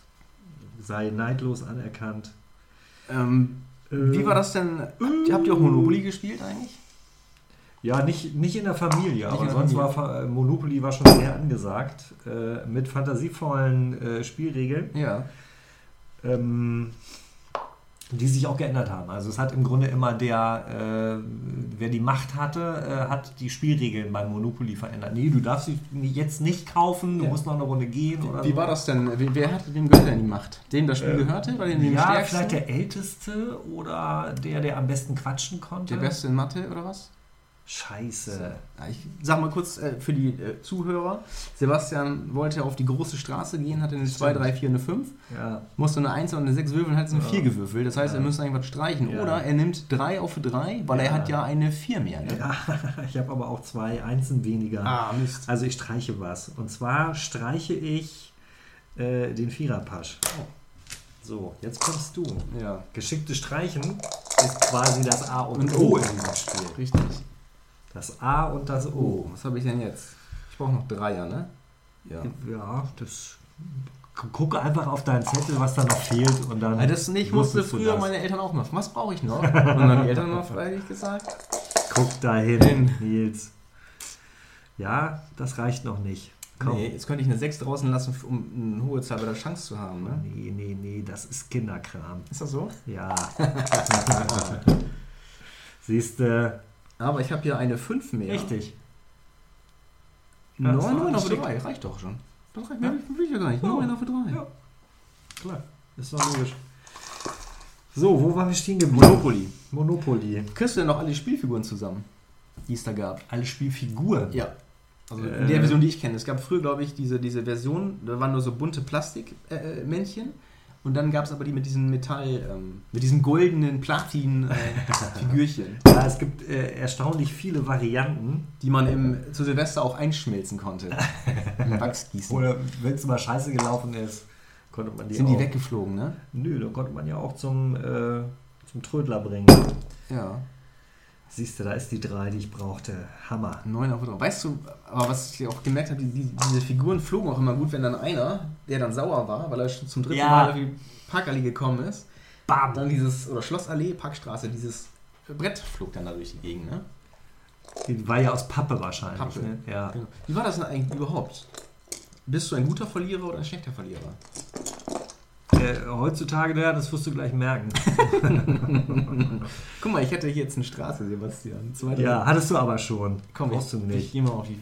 A: sei neidlos anerkannt.
B: Ähm,
A: Äh,
B: wie war das denn? Habt, habt ihr auch Monopoly gespielt eigentlich?
A: Ja, nicht, nicht in der Familie, aber
B: in der
A: sonst
B: Familie.
A: war äh, Monopoly war schon sehr angesagt. Äh, mit fantasievollen äh, Spielregeln,
B: Ja.
A: ähm, die sich auch geändert haben. Also es hat im Grunde immer der, äh, wer die Macht hatte, äh, hat die Spielregeln beim Monopoly verändert. Nee, du darfst sie jetzt nicht kaufen, du
B: Ja.
A: musst noch eine Runde gehen oder
B: Wie
A: so.
B: war das denn? Wer, hatte dem gehört denn die Macht? Dem das Spiel
A: Äh,
B: gehörte? War dem dem
A: Ja,
B: stärksten?
A: vielleicht der Älteste oder der, der am besten quatschen konnte.
B: der Beste in Mathe oder was?
A: Scheiße.
B: Ich sag mal kurz äh, für die äh, Zuhörer. Sebastian wollte auf die große Straße gehen, hatte eine 2, 3, 4, eine 5.
A: Ja.
B: Musste eine 1 und eine 6 würfeln, hat eine
A: Ja.
B: 4 gewürfelt. Das heißt,
A: Ja.
B: er müsste eigentlich was streichen.
A: Ja.
B: Oder er nimmt 3 auf 3, weil er hat ja eine 4 mehr. Ne?
A: ja, ich habe aber auch zwei Einsen weniger.
B: Ah, Mist.
A: Also ich streiche was. Und zwar streiche ich äh, den Viererpasch. So, jetzt kommst du.
B: Ja,
A: Geschicktes Streichen ist quasi das A und,
B: Und
A: O. in diesem Spiel.
B: richtig.
A: Das A und das O.
B: was habe ich denn jetzt? Ich brauche noch Dreier, ne? Ja.
A: Ja, das. Gucke einfach auf deinen Zettel, was da noch fehlt und dann.
B: Das nicht, musste früher meine Eltern auch machen. Was brauche ich noch? Und dann die Eltern noch freilich gesagt.
A: Guck da hin,
B: Hin.
A: Nils. Ja, das reicht noch nicht. Komm.
B: Nee, jetzt könnte ich eine 6 draußen lassen, um eine hohe Zahl bei der Chance zu haben, ne?
A: Nee, nee, nee, das ist Kinderkram.
B: Ist das so?
A: Ja. Siehst du,
B: Aber ich habe hier eine 5 mehr.
A: richtig. Ja,
B: 9,
A: das war
B: 9 auf
A: schick.
B: 3, reicht doch schon. Das reicht
A: Ja.
B: mir, ja gar nicht.
A: Ja.
B: 9 auf 3.
A: Ja. Klar, ist doch logisch. So, wo waren wir stehen geblieben?
B: Monopoly.
A: Monopoly.
B: Kriegst du denn noch alle Spielfiguren zusammen, die es da gab?
A: Alle Spielfiguren.
B: Ja. Also
A: Äh.
B: in der Version, die ich kenne. Es gab früher, glaube ich, diese, diese Version, da waren nur so bunte Plastikmännchen. Äh, Männchen. Und dann gab es aber die mit diesen Metall, ähm, mit diesen goldenen Platin-Figürchen,
A: Ja, es gibt äh, erstaunlich viele Varianten.
B: die man im, zu Silvester auch einschmelzen konnte. Im Wachsgießen.
A: Oder wenn es mal scheiße gelaufen ist, konnte man die
B: Sind
A: auch.
B: die weggeflogen, ne?
A: Nö, dann konnte man ja auch zum, äh, zum Trödler bringen.
B: Ja.
A: Siehst du, da ist die drei, die ich brauchte. Hammer.
B: 9 auf 3. Weißt du, aber was ich auch gemerkt habe, die, die, diese Figuren flogen auch immer gut, wenn dann einer, der dann sauer war, weil er schon zum dritten
A: Ja.
B: Mal auf die Parkallee gekommen ist,
A: Bam!
B: dann dieses, oder Schlossallee, Parkstraße, dieses Brett flog dann da durch die Gegend, ne?
A: Die war ja aus Pappe wahrscheinlich.
B: Pappe.
A: Ne? Ja.
B: Genau. Wie war das denn eigentlich überhaupt? Bist du ein guter Verlierer oder ein schlechter Verlierer?
A: Äh, heutzutage, ja, das wirst du gleich merken.
B: Guck mal, ich hätte hier jetzt eine Straße, Sebastian. Zweite
A: Ja, hattest du aber schon.
B: komm,
A: brauchst
B: ich,
A: du
B: Ich
A: nicht.
B: geh mal auf die.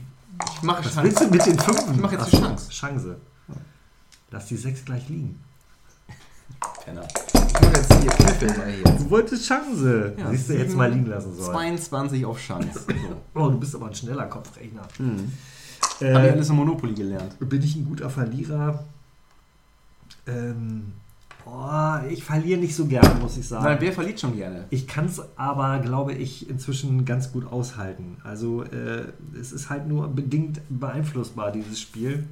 B: Ich mache
A: Was
B: Chance.
A: willst du mit den fünf?
B: Ich mach jetzt
A: Ach
B: die Chance.
A: Chance. Lass die sechs gleich liegen.
B: Penner. Ich mache jetzt hier Kniffel mal hier.
A: Du wolltest Chance.
B: Ja,
A: Siehst du, jetzt mal liegen lassen sollen.
B: 22 auf Chance. So.
A: Oh, du bist aber ein schneller Kopfrechner.
B: Hm.
A: Äh,
B: Habe ich alles im Monopoly gelernt.
A: bin ich ein guter Verlierer? Ähm, boah, ich verliere nicht so gerne, muss ich sagen.
B: Weil wer verliert schon gerne?
A: Ich kann es aber, glaube ich, inzwischen ganz gut aushalten. Also äh, es ist halt nur bedingt beeinflussbar, dieses Spiel.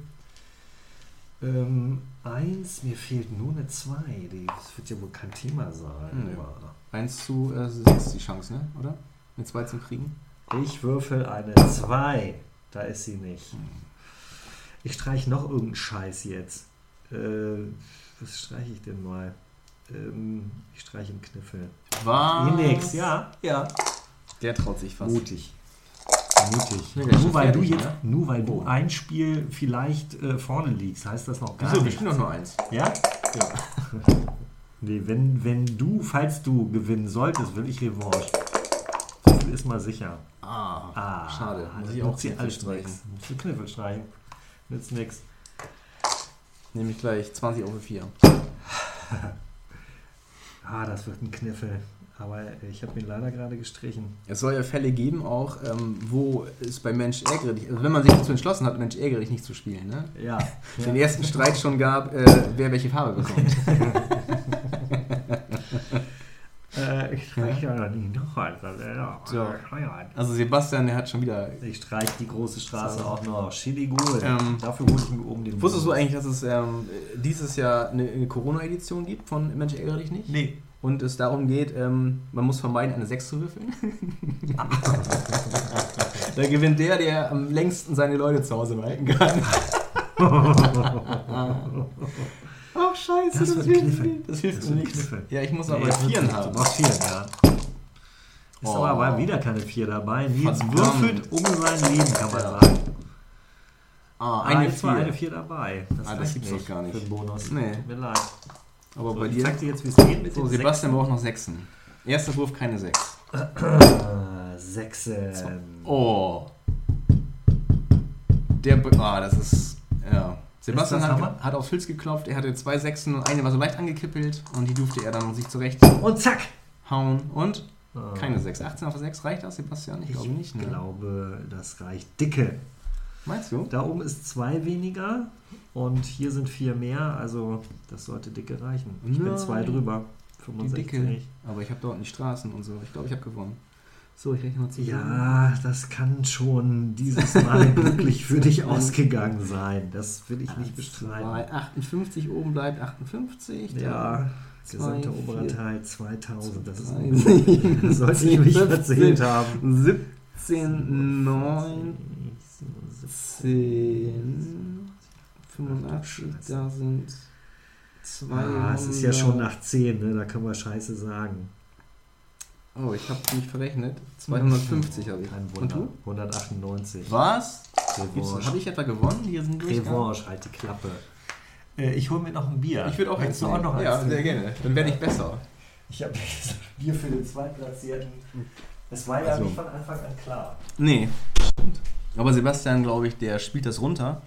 A: Ähm, eins, mir fehlt nur eine zwei. Die- Das wird ja wohl kein Thema sein. Aber
B: 1 zu äh, 6 die Chance, ne? Oder? Eine 2 zu kriegen?
A: Ich würfel eine zwei. Da ist sie nicht. Ich streiche noch irgendeinen Scheiß jetzt. Äh, was streiche ich denn mal? Ähm, ich streiche einen Kniffel.
B: War.
A: Nix, ja, ja.
B: Der traut sich fast.
A: Mutig. Mutig.
B: Ist
A: nur, weil du
B: fertig,
A: jetzt,
B: ne?
A: nur weil du
B: Oh.
A: ein Spiel vielleicht äh, vorne liegst, heißt das noch gar
B: Wieso? Wir
A: nicht.
B: spielen doch nur eins.
A: Ja?
B: Ja.
A: Nee, wenn, wenn du, falls du gewinnen solltest, will ich Revanche. So viel ist mal sicher.
B: Ah,
A: Ah,
B: schade. Muss
A: das
B: ich auch Kniffel streichen.
A: Musst du Kniffel streichen. Nützt nix.
B: Nehme ich gleich 20 auf 4.
A: Ah, das wird ein Kniffel. Aber ich habe ihn leider gerade gestrichen.
B: Es soll ja Fälle geben, auch ähm, wo es bei Mensch ärgere dich, also wenn man sich dazu entschlossen hat, Mensch ärgere dich nicht zu spielen, ne?
A: Ja.
B: Den ersten Streit schon gab, äh, wer welche Farbe bekommt.
A: Ich streiche ja noch nie noch eins. Also, ja,
B: So. Also Sebastian, der hat schon wieder.
A: Ich streiche die große Straße
B: So.
A: auch noch. Chili Gold.
B: Ähm,
A: Dafür hole ich mir oben den
B: Wusstest du eigentlich, dass es ähm, dieses Jahr eine, eine Corona-Edition gibt von Mensch ärgere dich nicht?
A: Nee.
B: Und es darum geht, ähm, man muss vermeiden, eine 6 zu würfeln. da gewinnt der, der am längsten seine Leute zu Hause behalten kann. Scheiße,
A: Das
B: das,
A: wird
B: hilft mir. Das hilft mir nichts. Ja, ich muss
A: Nee,
B: aber Vieren haben.
A: Du brauchst vier, ja. Ist
B: Oh.
A: aber mal wieder keine 4 dabei. Nils würfelt um sein Leben, kann man
B: Ja.
A: sagen.
B: Ah,
A: Ah,
B: eine
A: jetzt war
B: 4.
A: eine 4 dabei. Das,
B: Ah, das gibt's doch gar nicht.
A: Für den Bonus.
B: Nee.
A: Tut mir leid.
B: Aber
A: So,
B: bei
A: ich
B: dir.
A: zeig dir jetzt, wie es geht mit
B: So, Sebastian braucht noch Sechsen. Erster Wurf keine Sechs.
A: Ah, Sechsen.
B: Oh. Der. Ah, das ist. Ja. Sebastian hat, hat aufs Holz geklopft, er hatte zwei Sechsen und eine war so leicht angekippelt und die durfte er dann sich zurecht
A: Und zack!
B: hauen. Und
A: Ah.
B: keine Sechs. 18 auf 6 reicht das, Sebastian? Ich,
A: Ich
B: glaube nicht. Ne?
A: glaube, das reicht dicke.
B: Meinst du?
A: Da oben ist zwei weniger und hier sind vier mehr, also das sollte dicke reichen. Ich bin
B: Nein.
A: zwei drüber.
B: Die
A: 65.
B: Dicke. Aber ich habe dort die Straßen und so. Ich glaube, ich habe gewonnen. So, ich rechne mal zusammen.
A: Ja, das kann schon dieses Mal glücklich für dich ausgegangen sein. Das will ich nicht bestreiten.
B: 2, 58 oben bleibt 58. dann
A: Ja, gesamter oberer Teil 2000. Das ist. Da sollte ich mich
B: 17,
A: verzählt haben.
B: 17, 9, 10, 85, da sind 200.
A: Ah, es ist ja schon nach 10, ne? da können wir Scheiße sagen.
B: Oh, ich habe mich verrechnet. 250 habe ich.
A: Ein
B: Und
A: Wunder.
B: du?
A: 198.
B: Was?
A: Revanche.
B: Habe ich etwa gewonnen? Hier sind?
A: Revanche, halt die Klappe. Äh, ich hole mir noch ein Bier.
B: Ich würde auch eins
A: du auch noch eins
B: Ja, sehr gerne. Dann werde ich besser.
A: Ich habe Bier für den Zweitplatzierten. Das war ja
B: Also.
A: nicht von Anfang an klar.
B: Nee, stimmt. Aber Sebastian, glaube ich, der spielt das runter.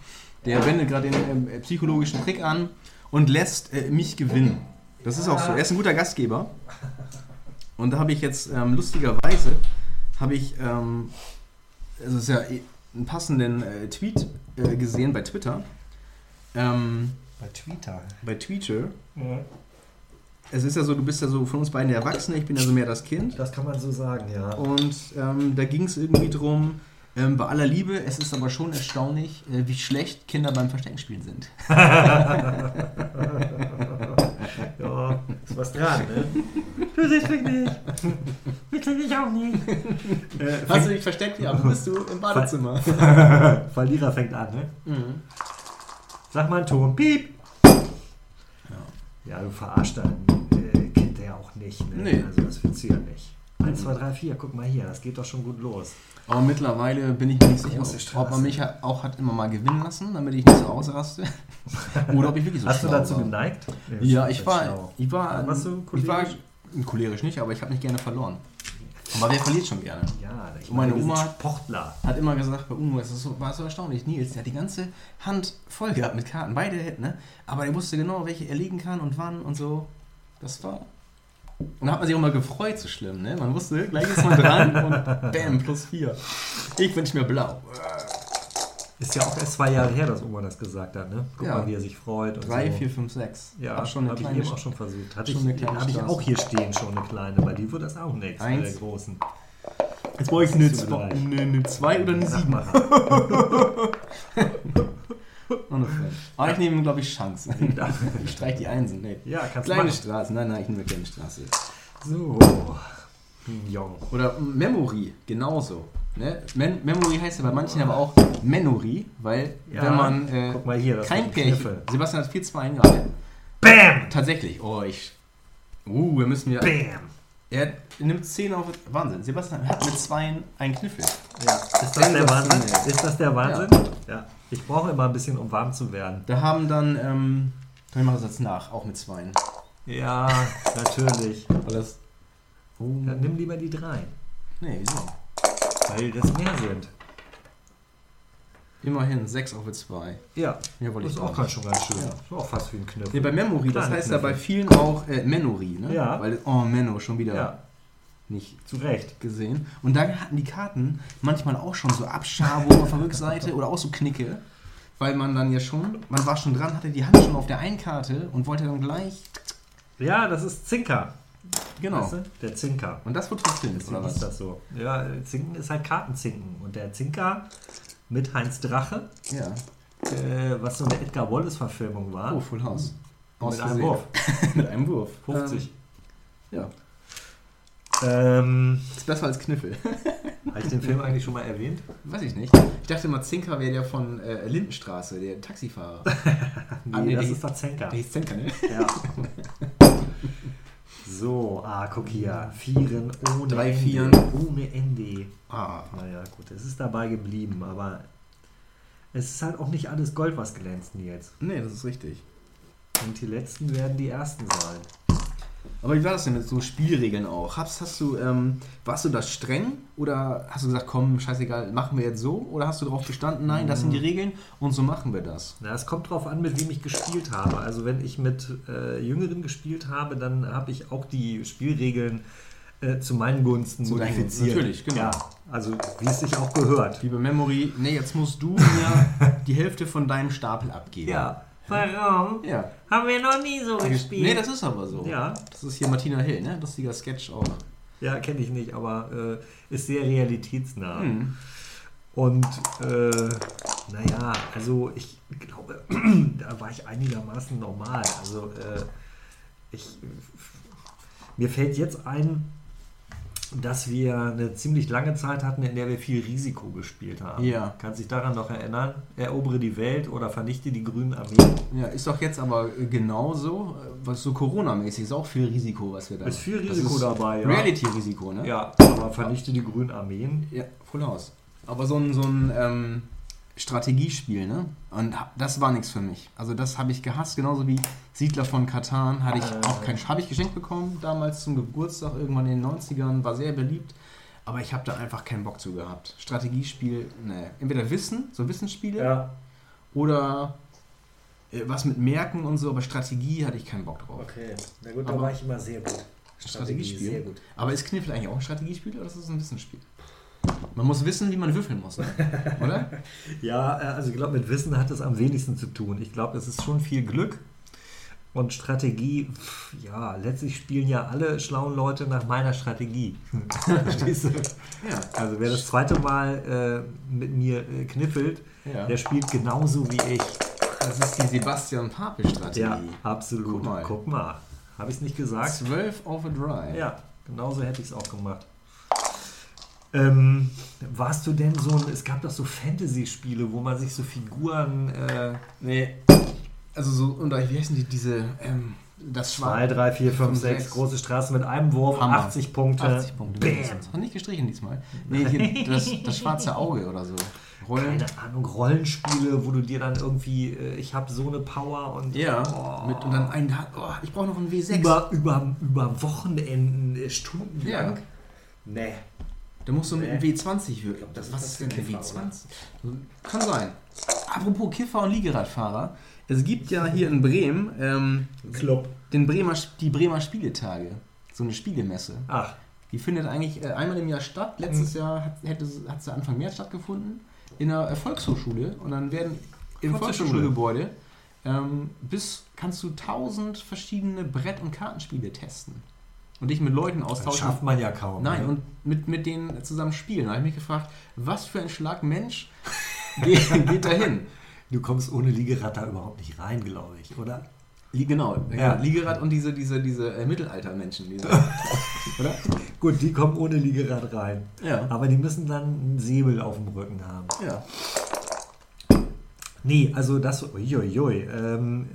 B: Der wendet gerade den ähm, äh, psychologischen Trick an und lässt äh, mich gewinnen. Das ist auch so. Er ist ein guter Gastgeber. Und da habe ich jetzt ähm, lustigerweise habe ich ähm, also es ist ja eh einen passenden äh, Tweet äh, gesehen bei Twitter. Ähm,
A: Bei Twitter.
B: bei Twitter. Es ist ja so, du bist ja so von uns beiden der Erwachsene, ich bin ja so mehr das Kind.
A: Das kann man so sagen, ja.
B: Und ähm, da ging es irgendwie drum, ähm, bei aller Liebe, es ist aber schon erstaunlich, äh, wie schlecht Kinder beim Versteckenspielen sind.
A: Ja, ist was dran, ne? Du siehst mich nicht. Ich krieg dich auch nicht. Äh,
B: Hast du dich versteckt? Ja, wo bist du? Im Badezimmer.
A: Verlierer fängt an, ne?
B: Mhm.
A: Sag mal einen Ton. Piep. Ja, du verarscht dein äh, Kind ja auch nicht, ne?
B: Nee.
A: Also das willst du ja nicht. 1, 2, 3, 4, guck mal hier, das geht doch schon gut los.
B: Aber mittlerweile bin ich mir nicht sicher, ob
A: Straße.
B: man mich auch hat immer mal gewinnen lassen, damit ich nicht so ausraste. Oder ob ich wirklich so
A: Hast du dazu
B: war.
A: geneigt?
B: Ja,
A: das
B: ich war,
A: schlau.
B: ich war,
A: Warst du
B: ich war
A: cholerisch?
B: cholerisch nicht, aber ich habe nicht gerne verloren. Aber wer verliert schon gerne?
A: Ja, ich
B: meine
A: sind
B: Oma-
A: Sportler.
B: Hat immer gesagt, bei Uno, es ist so, war so erstaunlich. Nils, der hat die ganze Hand voll gehabt mit Karten, beide Hände, ne? Aber er wusste genau, welche er legen kann und wann und so. Das war. Und da hat man sich auch mal gefreut, so schlimm, ne? Man wusste, gleich ist man dran und bam, plus vier. Ich wünsche mir blau.
A: Ist ja auch erst zwei Jahre her, dass Oma das gesagt hat, ne? Guck
B: ja.
A: mal, wie er sich freut. Und
B: Drei,
A: so.
B: vier, fünf, sechs.
A: Ja, habe hab
B: ich
A: eben auch schon versucht. Hatte
B: schon
A: ich, habe ich auch hier stehen, schon eine kleine. Bei dir wird das auch nichts, bei der großen.
B: Jetzt brauche ich eine, eine, eine 2 oder eine sieben. Ungefähr. Aber ah, ich nehme, glaube ich, Chancen. ich streiche die Einsen. Nee.
A: Ja, kannst
B: Kleine
A: machen.
B: Straßen. Nein, nein, ich nehme keine Straße.
A: So. Jong.
B: Oder Memory, genauso. Ne? Mem Memory heißt ja bei manchen aber auch Menory, weil
A: ja,
B: wenn man äh,
A: guck mal hier, das
B: kein Pärchen. Sebastian hat 4-2 gerade.
A: Bam!
B: Tatsächlich. Oh, ich. Uh, wir müssen ja.
A: Bam!
B: Er nimmt 10 auf. Wahnsinn. Sebastian hat mit 2 einen Kniffel.
A: Ja. Ist das, das der Wahnsinn? Ist das der Wahnsinn? ja. ja. Ich brauche immer ein bisschen, um warm zu werden.
B: Da haben dann. Ähm, ich mache das jetzt nach, auch mit 2.
A: Ja, natürlich.
B: Weil das. Oh.
A: Dann nimm lieber die drei.
B: Nee, wieso?
A: Weil das mehr sind.
B: Immerhin 6 auf 2.
A: Ja.
B: Ja, wollte
A: Das
B: ich
A: ist auch
B: nicht.
A: ganz schon ganz schön.
B: Ja.
A: Ist auch fast wie ein Knüppel.
B: Nee, bei Memory, das heißt ja bei vielen auch äh, Memory, ne?
A: Ja.
B: Weil, oh, Menno, schon wieder
A: Ja,
B: nicht
A: zu Recht.
B: gesehen. Und da hatten die Karten manchmal auch schon so Abschabungen auf der Rückseite oder auch so Knicke. Weil man dann ja schon, man war schon dran, hatte die Hand schon auf der einen Karte und wollte dann gleich.
A: Ja, das ist Zinker.
B: Genau.
A: Weißt du? Der Zinker.
B: Und das wird trotzdem,
A: Deswegen
B: oder
A: ist
B: was?
A: das so. Ja, Zinken ist halt Kartenzinken. Und der Zinker mit Heinz Drache,
B: Ja.
A: äh, was so eine Edgar Wallace-Verfilmung war,
B: Oh, Full House.
A: mit einem. Wurf.
B: Mit einem Wurf.
A: 50.
B: Ähm, ja.
A: Ähm,
B: Ist besser als Kniffel.
A: Habe ich den Film eigentlich schon mal erwähnt?
B: Weiß ich nicht. Ich dachte immer, Zinker wäre der von äh, Lindenstraße, der Taxifahrer.
A: Nee,
B: Ah, nee,
A: das ist der Zenker.
B: Der hieß Zinker, ne?
A: Ja. So, ah, guck hier. Vieren ohne
B: Drei
A: Ende.
B: Vieren.
A: Ohne Ende.
B: Ah,
A: Naja, gut, es ist dabei geblieben, aber es ist halt auch nicht alles Gold, was glänzt jetzt.
B: nee, das ist richtig.
A: Und die letzten werden die ersten sein.
B: Aber wie war das denn mit so Spielregeln auch? Hast, hast du, ähm, warst du da streng oder hast du gesagt, komm, scheißegal, machen wir jetzt so? Oder hast du darauf bestanden, nein, das sind die Regeln und so machen wir das?
A: Na, es kommt drauf an, mit wem ich gespielt habe. Also wenn ich mit äh, Jüngeren gespielt habe, dann habe ich auch die Spielregeln äh, zu meinen Gunsten
B: Zu
A: modifiziert.
B: natürlich, genau.
A: Ja, also wie es sich auch gehört.
B: Liebe Memory, nee, jetzt musst du mir die Hälfte von deinem Stapel abgeben.
A: Ja. Warum?
B: Ja.
A: Haben wir noch nie so
B: Nee, das ist aber so.
A: Ja.
B: Das ist hier Martina Hill, ne? Lustiger Sketch auch.
A: Ja, kenne ich nicht, aber äh, ist sehr realitätsnah.
B: Hm.
A: Und äh, naja, also ich glaube, da war ich einigermaßen normal. Also äh, ich, mir fällt jetzt ein, dass wir eine ziemlich lange Zeit hatten, in der wir viel Risiko gespielt haben.
B: Ja.
A: Kannst dich daran noch erinnern? Erobere die Welt oder vernichte die grünen Armeen.
B: Ja, ist doch jetzt aber genauso, äh, was so Corona-mäßig ist auch viel Risiko, was wir da
A: Ist viel Risiko
B: ist
A: dabei, ja.
B: Reality-Risiko, ne?
A: Ja, aber vernichte die grünen Armeen.
B: Ja, Full House. Aber so ein, so ein ähm, Strategiespiel, ne? Und das war nichts für mich. Also das habe ich gehasst, genauso wie Siedler von Katan hatte ich
A: Äh.
B: auch kein, habe ich geschenkt bekommen, damals zum Geburtstag, irgendwann in den 90ern, war sehr beliebt. Aber ich habe da einfach keinen Bock zu gehabt. Strategiespiel, ne. Entweder Wissen, so Wissensspiele,
A: Ja,
B: oder äh, was mit Merken und so, aber Strategie hatte ich keinen Bock drauf.
A: okay. Na gut,
B: da war
A: ich immer sehr gut.
B: Strategiespiel?
A: sehr gut.
B: Aber ist Kniffel eigentlich auch ein Strategiespiel oder ist es ein Wissensspiel? Man muss wissen, wie man würfeln muss, ne? oder?
A: Ja, äh, also ich glaube, mit Wissen hat es am wenigsten zu tun. Ich glaube, es ist schon viel Glück. Und Strategie, pf, ja, letztlich spielen ja alle schlauen Leute nach meiner Strategie. Verstehst du?
B: Ja.
A: Also wer das zweite Mal äh, mit mir äh, kniffelt,
B: Ja.
A: der spielt genauso wie ich.
B: Das ist die Sebastian Papel-Strategie.
A: Ja, absolut.
B: Guck mal.
A: Habe ich es nicht gesagt?
B: 12 over dry.
A: Ja, genauso hätte ich es auch gemacht. Ähm, warst du denn so ein, es gab doch so Fantasy-Spiele, wo man sich so Figuren, äh,
B: Nee. Also so, und wie heißen die, diese, ähm, das
A: 2, 3, 4, 5, 6,
B: sechs.
A: große Straße mit einem Wurf,
B: Hammer.
A: 80 Punkte.
B: 80 Punkte.
A: Bam.
B: Hat nicht gestrichen diesmal. Nee, hier, das, das schwarze Auge oder so. Rollen.
A: Keine Ahnung, Rollenspiele, wo du dir dann irgendwie, äh, ich habe so eine Power und
B: Ja,
A: oh,
B: mit, und dann ein, oh, ich brauche noch einen W6.
A: über, über, über Wochenenden, äh, Stunden
B: Ja.
A: lang. Nee.
B: Da musst du mit einem
A: Nee.
B: W20 würfeln.
A: das
B: Was ist denn ein
A: Kiffer,
B: W20? Kann sein. Apropos Kiffer und Liegeradfahrer. Es gibt ja hier in Bremen ähm,
A: Club.
B: den Bremer, die Bremer Spieletage. So eine Spielemesse.
A: Ach,
B: Die findet eigentlich äh, einmal im Jahr statt. Letztes Jahr hat, hätte, hat sie Anfang März stattgefunden. In der äh, Volkshochschule. Und dann werden im. Volkshochschulgebäude ähm, bis kannst du tausend verschiedene Brett- und Kartenspiele testen. Und dich mit Leuten
A: das
B: austauschen.
A: schafft man ja kaum.
B: Nein,
A: ne?
B: und mit, mit denen zusammen spielen. Da habe ich mich gefragt, was für ein Schlag Mensch geht, geht dahin?
A: Du kommst ohne Liegerad da überhaupt nicht rein, glaube ich, oder?
B: Genau,
A: Ja.
B: ja. Liegerad und diese, diese, diese äh, Mittelaltermenschen. Diese, oder?
A: Gut, die kommen ohne Liegerad rein.
B: Ja.
A: Aber die müssen dann einen Säbel auf dem Rücken haben.
B: ja.
A: Nee, also das. Uiuiui. Ähm,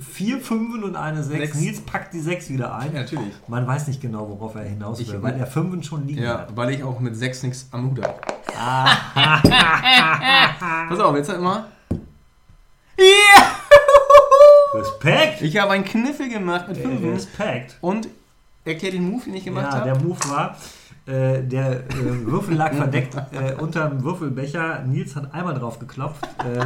A: vier Fünfen und eine Sechs.
B: Sechs.
A: Nils packt die Sechs wieder ein.
B: Ja, natürlich.
A: Man weiß nicht genau, worauf er hinaus will,
B: Ich-
A: weil er Fünfen schon liegen
B: Ja,
A: hat.
B: weil ich auch mit sechs nichts am Hut habe. Pass auf, jetzt halt mal.
A: Respekt!
B: Ich habe einen Kniffel gemacht mit fünf
A: Respekt!
B: und erklär den Move, den ich gemacht
A: Ja,
B: habe.
A: der Move war, äh, der äh, Würfel lag verdeckt äh, unter dem Würfelbecher. Nils hat einmal drauf geklopft. Äh,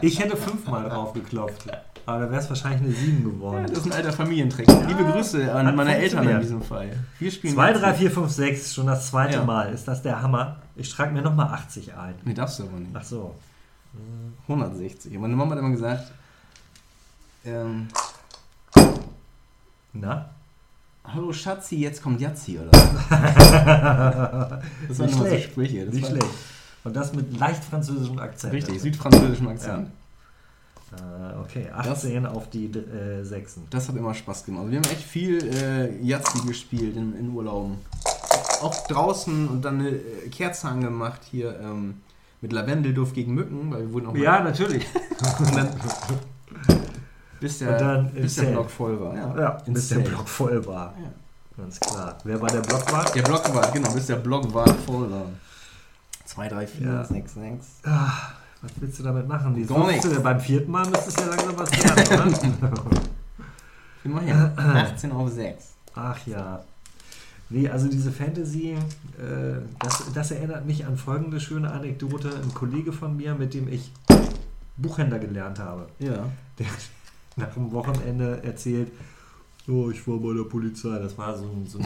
A: ich hätte fünfmal drauf geklopft. Aber da wäre es wahrscheinlich eine 7 geworden.
B: Das ist ein alter Familientrick. Liebe Grüße an meine Eltern in diesem Fall. Wir spielen
A: 2,
B: jetzt-
A: 3, 4, 5, 6, schon das zweite
B: Ja.
A: Mal. Ist das der Hammer? Ich trage mir nochmal 80 ein.
B: Nee, darfst du aber nicht.
A: Ach so.
B: 160. Meine Mama hat immer gesagt, ähm,
A: Na?
B: Hallo Schatzi, jetzt kommt Jazzi oder. Das waren so
A: schlecht.
B: Sprüche. Das
A: Nicht schlecht. Und das mit leicht französischem Akzent.
B: Richtig, südfranzösischem Akzent.
A: Äh, okay, 18 auf die äh, 6.
B: Das hat immer Spaß gemacht. Wir haben echt viel äh, Jazzi gespielt in, in Urlauben. Auch draußen und dann eine äh, Kerze angemacht hier ähm, mit Lavendelduft gegen Mücken, weil wir wurden auch mal-
A: Ja, natürlich.
B: und dann, Bis
A: Und
B: der,
A: dann
B: bis der. Block voll war. Ja,
A: Ja, bis der. Block voll war.
B: Ja.
A: Ganz klar. Wer war der Block war?
B: Der Block war, genau, bis der Block war voll war. 2, 3, 4,
A: Ja.
B: 6, 6.
A: Ah, was willst du damit machen? Die
B: Gar nichts.
A: Beim vierten Mal müsste es ja langsam was werden, oder?
B: Immerhin. 18 auf 6.
A: Ach ja. Nee, also diese Fantasy, äh, das, das erinnert mich an folgende schöne Anekdote. Ein Kollege von mir, mit dem ich Buchhändler gelernt habe,
B: Ja.
A: der nach dem Wochenende erzählt, oh, ich war bei der Polizei. Das war so ein, so ein,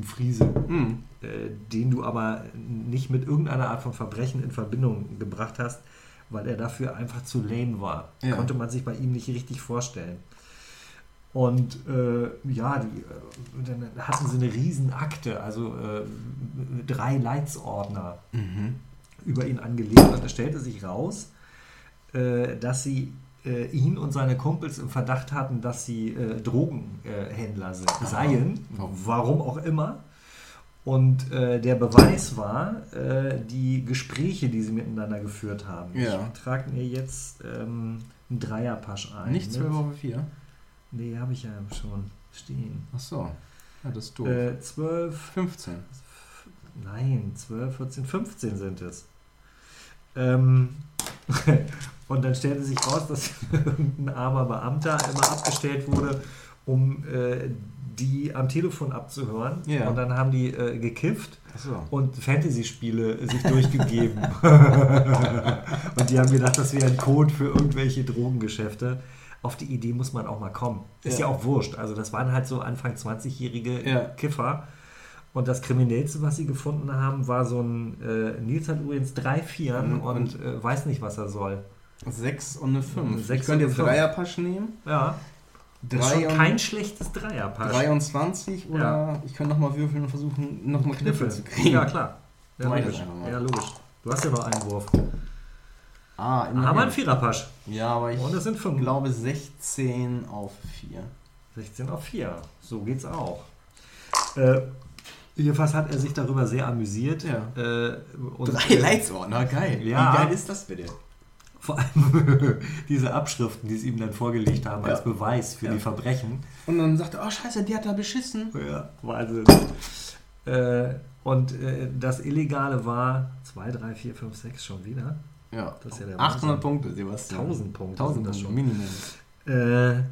A: ein Friese,
B: Hm.
A: äh, den du aber nicht mit irgendeiner Art von Verbrechen in Verbindung gebracht hast, weil er dafür einfach zu lame war.
B: Ja.
A: Konnte man sich bei ihm nicht richtig vorstellen. Und äh, ja, die, äh, dann hatten sie eine riesen Akte, also äh, drei Leitsordner
B: Mhm.
A: über ihn angelegt und es stellte sich raus, äh, dass sie äh, ihn und seine Kumpels im Verdacht hatten, dass sie äh, Drogenhändler sind, seien,
B: Warum?
A: warum auch immer. Und äh, der Beweis war äh, die Gespräche, die sie miteinander geführt haben.
B: Ja.
A: Ich trage mir jetzt ähm, einen Dreierpasch ein.
B: Nicht
A: mit-
B: 12 auf 4.
A: Nee, habe ich ja schon stehen.
B: Ach so. Ja, das ist doof.
A: Äh, 12,
B: 15.
A: Nein, 12, 14, 15 sind es. Ähm, und dann stellte sich raus, dass irgendein armer Beamter immer abgestellt wurde, um äh, die am Telefon abzuhören.
B: Ja.
A: Und dann haben die äh, gekifft
B: so.
A: und Fantasy-Spiele sich durchgegeben. und die haben gedacht, das wäre ein Code für irgendwelche Drogengeschäfte. Auf die Idee muss man auch mal kommen. Ist ja,
B: Ja.
A: auch wurscht. Also das waren halt so Anfang 20-jährige
B: Ja.
A: Kiffer. Und das Kriminellste, was sie gefunden haben, war so ein, äh, Nils hat übrigens drei Vieren
B: Mhm,
A: und, äh, weiß nicht, was er soll.
B: 6 und eine 5.
A: Sechs
B: ich könnte jetzt
A: fünf.
B: Dreierpasch nehmen.
A: Ja, das ist
B: Drei und-
A: kein schlechtes Dreierpaar.
B: 23 oder
A: Ja.
B: ich könnte nochmal würfeln und versuchen, nochmal Kniffel zu kriegen.
A: Ja, klar. Ja,
B: ich
A: logisch. ja, logisch. Du hast ja noch einen Wurf.
B: Ah, immerhin.
A: Aber ein Viererpasch.
B: Ja, aber ich
A: Und es sind fünf.
B: glaube 16 auf 4.
A: 16 auf 4. So geht's auch. Äh, jedenfalls hat er sich darüber sehr amüsiert.
B: Ja.
A: Äh,
B: Drei Leitsordner, geil.
A: Ja.
B: Wie geil ist das bitte?
A: Vor allem diese Abschriften, die sie ihm dann vorgelegt haben als
B: Ja.
A: Beweis für
B: Ja.
A: die Verbrechen.
B: Und dann sagt er, oh scheiße, der hat da beschissen.
A: Ja, Wahnsinn. äh, und äh, das Illegale war 2, 3, 4, 5, 6 schon wieder.
B: Ja.
A: Das ist ja der
B: 800
A: Wahnsinn.
B: Punkte, Sebastian.
A: 1000 Punkte
B: 1000
A: sind das schon.
B: Minimum.
A: Äh,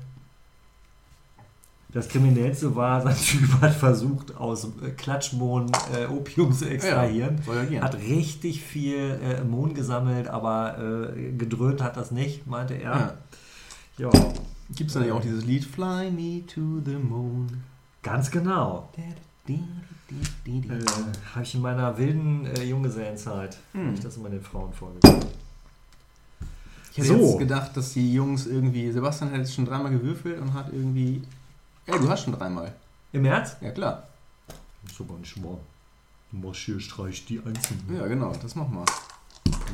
A: das Kriminellste war, sein Typ hat versucht, aus äh, Klatschmohn äh, Opium zu extrahieren.
B: ja.
A: Hat richtig viel äh, Mohn gesammelt, aber äh, gedröhnt hat das nicht, meinte er.
B: Ja. Gibt es dann ja auch dieses Lied Fly Me to the Moon?
A: ganz genau. Äh, Habe ich in meiner wilden äh, Junggesellenzeit,
B: Hm.
A: habe ich das immer den Frauen vorgelesen.
B: Ich hätte
A: So.
B: jetzt gedacht, dass die Jungs irgendwie. Sebastian hat jetzt schon dreimal gewürfelt und hat irgendwie. Ey, du hast schon dreimal.
A: Im Ernst?
B: Ja, klar.
A: So manchmal. Moschee streicht die Einzelnen.
B: Ja, genau, das mach mal.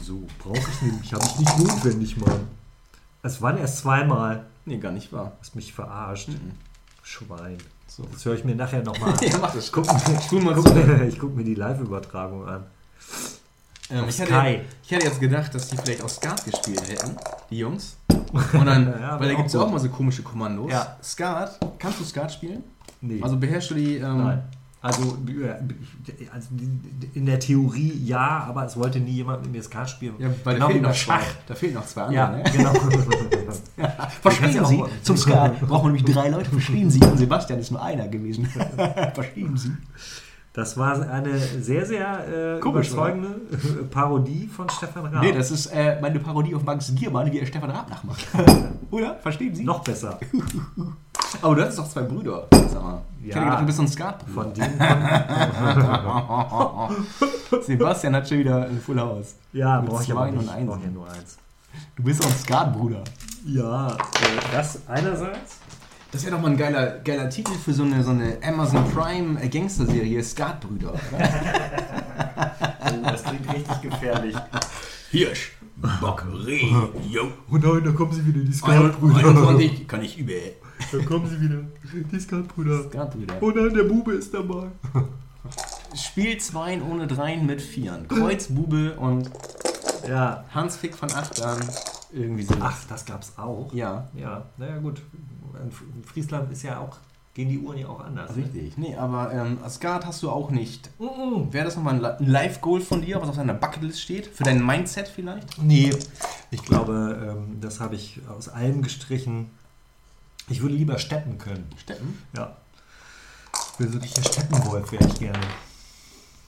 A: So, brauche ich nicht. Habe ich nicht notwendig, Mann. Es waren erst zweimal.
B: Nee, gar nicht wahr.
A: Hast mich verarscht.
B: Mhm.
A: Schwein.
B: So.
A: Das höre ich mir nachher nochmal an.
B: Ja, mach das.
A: Guck,
B: mal
A: guck,
B: zurück.
A: mir, ich gucke mir die Live-Übertragung an.
B: Ähm, ich,
A: Sky.
B: hätte, ich hätte jetzt gedacht, dass die vielleicht auch Skat gespielt hätten, die Jungs. Und dann,
A: Ja,
B: weil da gibt es ja auch mal so komische Kommandos.
A: Ja.
B: Skat, kannst du Skat spielen?
A: Nee.
B: Also beherrschst du die. Ähm,
A: Nein. Also, äh, also in der Theorie ja, aber es wollte nie jemand mit mir Skat spielen.
B: Ja, weil
A: genau
B: da fehlen noch
A: Schach.
B: zwei. Da fehlen noch zwei andere,
A: Ja,
B: ne?
A: genau.
B: Verstehen Sie?
A: auch-
B: Zum Skat brauchen wir nämlich drei Leute. Verstehen Sie? Und Sebastian ist nur einer gewesen. Verstehen Sie?
A: Das war eine sehr, sehr äh,
B: Komisch,
A: überzeugende äh, Parodie von Stefan Raab.
B: Nee, das ist äh, meine Parodie auf Max Giermann, wie er Stefan Raab nachmacht. Oder? Verstehen Sie?
A: noch besser.
B: Aber du hattest doch zwei Brüder. Sag mal. Ich
A: Ja.
B: hätte gedacht, du bist ein Skatbruder.
A: Von dem.
B: Sebastian hat schon wieder ein Full House.
A: Ja, brauche ich aber nicht.
B: und
A: Ich brauche ja nur eins.
B: Du bist auch ein Skatbruder.
A: Ja, äh, das einerseits.
B: Das wäre doch mal ein geiler, geiler Titel für so eine, so eine Amazon Prime äh, Gangster-Serie, Skatbrüder.
A: Oh, das klingt richtig gefährlich.
B: Hirsch, Bock, Reh, yo.
A: Oh nein, da kommen sie wieder, die
B: 21 kann ich über.
A: Da kommen sie wieder, die Skatbrüder.
B: Skatbrüder.
A: Oh nein, der Bube ist dabei.
B: Spiel 2 ohne Dreien mit Vieren. Kreuz, Bube und
A: Ja,
B: Hans Fick von Achtern. Irgendwie so.
A: Ach, das gab's auch.
B: Ja,
A: Ja, naja gut. In Friesland ist ja auch, gehen die Uhren ja auch anders. ne?
B: richtig. Nee, aber ähm, Skat hast du auch nicht.
A: Mhm.
B: Wäre das nochmal ein Li- ein Live-Goal von dir, was auf deiner Bucketlist steht? Für dein Mindset vielleicht?
A: Nee, ich glaube, ähm, das habe ich aus allem gestrichen. Ich würde lieber steppen können.
B: Steppen?
A: Ja. Ich will richtig der Steppenwolf wäre ich gerne.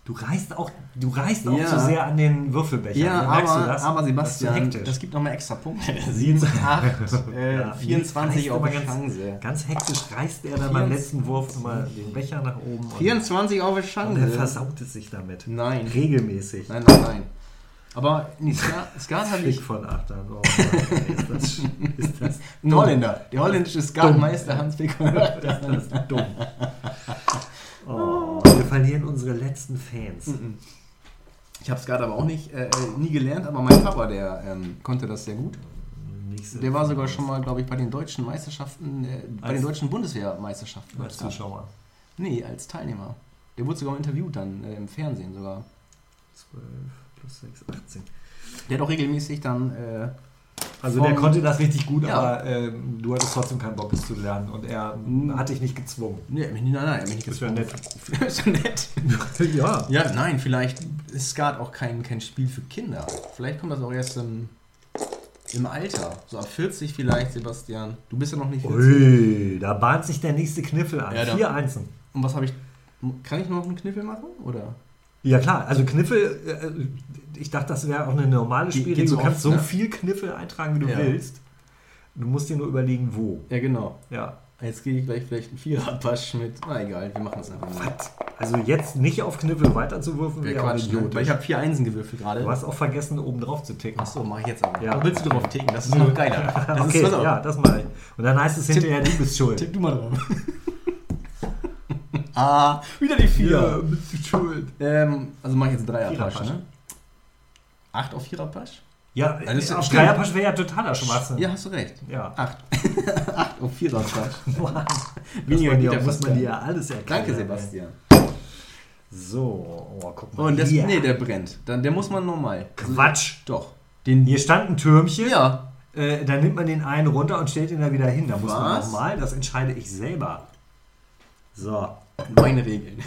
A: Du reißt auch, du reißt auch
B: Ja.
A: zu sehr an den Würfelbecher.
B: Ja,
A: Ne? Merkst
B: aber,
A: du das?
B: aber
A: Das
B: Sebastian,
A: hektisch.
B: das gibt nochmal extra Punkte.
A: Sieben,
B: 8, äh,
A: Ja,
B: 24
A: reißt
B: auf
A: ganz,
B: Chance.
A: Ganz hektisch reißt er dann beim letzten Wurf immer den Becher nach oben. und-
B: 24 auf der
A: Und er
B: Chance.
A: versaut es sich damit.
B: Nein.
A: Regelmäßig.
B: Nein, nein, nein. Aber nee, Skat, Skat habe
A: Fick
B: ich.
A: von Achtern. Oh, ist das, ist das
B: Ein Holländer. Der holländische Skatmeister Hans Becker.
A: Das ist dumm. Oh, verlieren unsere letzten Fans.
B: Ich habe Skat aber auch nicht, äh, äh, nie gelernt, aber mein Papa, der ähm, konnte das sehr gut.
A: Nächste-
B: Der war sogar schon mal, glaube ich, bei den deutschen Meisterschaften, äh, bei den deutschen Bundeswehrmeisterschaften.
A: als Zuschauer.
B: Nee, als Teilnehmer. Der wurde sogar interviewt dann äh, im Fernsehen sogar.
A: 12 plus 6, 18.
B: Der hat auch regelmäßig dann. Äh,
A: Also der konnte das richtig gut,
B: Ja.
A: aber ähm, du hattest trotzdem keinen Bock, es zu lernen. Und er
B: Mhm.
A: hat dich nicht gezwungen.
B: nee, mich nicht- nein, nein, er mich nicht
A: Das wäre
B: gezwungen.
A: nett.
B: ist ja nett.
A: ja.
B: Ja, nein, vielleicht ist Skat auch kein, kein Spiel für Kinder. Vielleicht kommt das auch erst im, im Alter. So ab 40 vielleicht, Sebastian. Du bist ja noch nicht 40.
A: Ui, da bahnt sich der nächste Kniffel an.
B: Ja,
A: Vier Einsen.
B: Und was habe ich. Kann ich noch einen Kniffel machen? Oder?
A: Ja klar, also Kniffel, äh, ich dachte, das wäre auch eine normale
B: Ge-
A: Spielregel. Du kannst so
B: ne?
A: viel Kniffel eintragen, wie du
B: Ja.
A: willst. Du musst dir nur überlegen, wo.
B: Ja, genau.
A: Ja.
B: Jetzt gehe ich gleich vielleicht einen Viererpasch mit. Na egal, wir machen es einfach mal.
A: Also jetzt nicht auf Kniffel weiterzuwürfen,
B: Wäre
A: auch idiotisch.
B: Weil ich habe vier Einsen gewürfelt gerade.
A: Du hast auch vergessen, oben drauf zu ticken.
B: Achso, mache ich jetzt aber.
A: Ja.
B: Willst du drauf ticken? Das ist noch geiler. Das
A: okay,
B: ist,
A: ja, das mache ich. Und dann heißt es hinterher, du bist schuld.
B: Tipp du mal drauf. ah, wieder die vier.
A: du schuld.
B: Ähm, also mache ich jetzt einen Dreierpasch, ne? Acht auf Viererpasch?
A: Ja,
B: Das ist-
A: auf. Dreierpasch wäre ja totaler Schwachsinn.
B: Ja, hast du recht.
A: Ja.
B: Acht. Acht auf Viererpasch.
A: Mann.
B: Weniger
A: muss man
B: geht
A: dir,
B: ja
A: muss man dir ja alles erklären.
B: Danke, Sebastian.
A: So, oh, guck mal.
B: Und das,
A: hier.
B: nee, der brennt. Dann, der muss man normal.
A: Quatsch.
B: Doch. Den,
A: Hier stand ein Türmchen.
B: ja.
A: Äh, dann nimmt man den einen runter und stellt ihn da wieder hin. Da muss man nochmal, das entscheide ich selber. So,
B: Meine Regeln.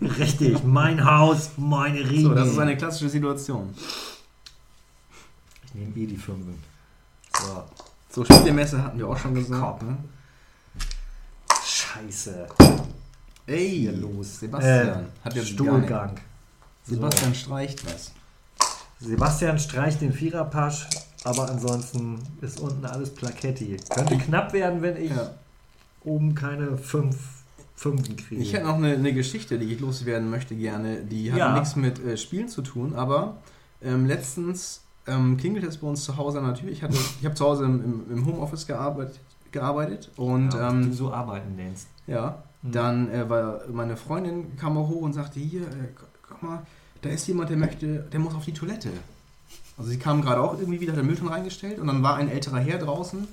A: richtig. Mein Haus, meine Regeln.
B: So, das ist eine klassische Situation.
A: ich nehme eh die Fünfen. So,
B: So, Spielmesse hatten wir auch schon gesagt.
A: Kopf.
B: Ne?
A: scheiße.
B: Ey,
A: Hier los.
B: Sebastian.
A: Äh,
B: hat jetzt.
A: Stuhlgang.
B: Sebastian streicht was.
A: Sebastian streicht den Viererpasch, aber ansonsten ist unten alles Plaketti. Könnte knapp werden, wenn ich
B: Ja.
A: oben keine fünf Fünfen kriege.
B: Ich hätte noch eine, eine Geschichte, die ich loswerden möchte gerne. Die hat
A: Ja.
B: nichts mit äh, Spielen zu tun, aber ähm, letztens ähm, klingelt es bei uns zu Hause der Tür. Ich, hatte- ich habe zu Hause im, im, im Homeoffice gearbeitet, gearbeitet und
A: ja,
B: ähm,
A: du so arbeiten nennst.
B: Ja,
A: Mhm.
B: dann äh, war meine Freundin kam auch hoch und sagte, hier, äh, guck mal, da ist jemand, der möchte, der muss auf die Toilette. Also sie kam gerade auch irgendwie wieder, hat den Müllton reingestellt und dann war ein älterer Herr draußen,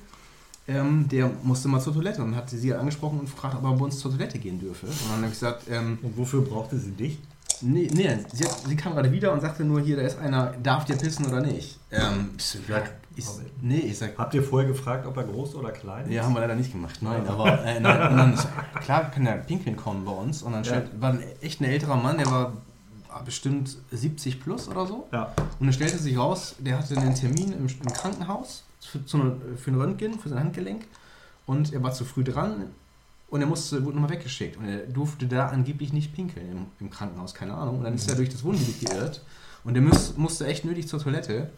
B: ähm, der musste mal zur Toilette und hat sie angesprochen und gefragt, ob er bei uns zur Toilette gehen dürfe. Und dann habe ich gesagt, ähm,
A: Und wofür brauchte sie dich?
B: nee, nee sie, hat, sie kam gerade wieder und sagte nur, hier, da ist einer, darf der pissen oder nicht? Ähm, ich so, ja, ich, nee, ich sag,
A: Habt ihr vorher gefragt, ob er groß oder klein ist?
B: ja, haben wir leider nicht gemacht. Nein, aber äh, nein, und dann ist, klar kann der pinkeln kommen bei uns. Und dann
A: Ja.
B: stellt, war ein, echt ein älterer Mann, der war bestimmt 70 plus oder so.
A: Ja.
B: Und dann stellte sich raus, der hatte einen Termin im, im Krankenhaus für, für ein Röntgen, für sein Handgelenk. Und er war zu früh dran und er musste, wurde nochmal weggeschickt. Und er durfte da angeblich nicht pinkeln im, im Krankenhaus, keine Ahnung. Und dann ist er durch das Wohngebiet geirrt. Und er muss, musste echt nötig zur Toilette.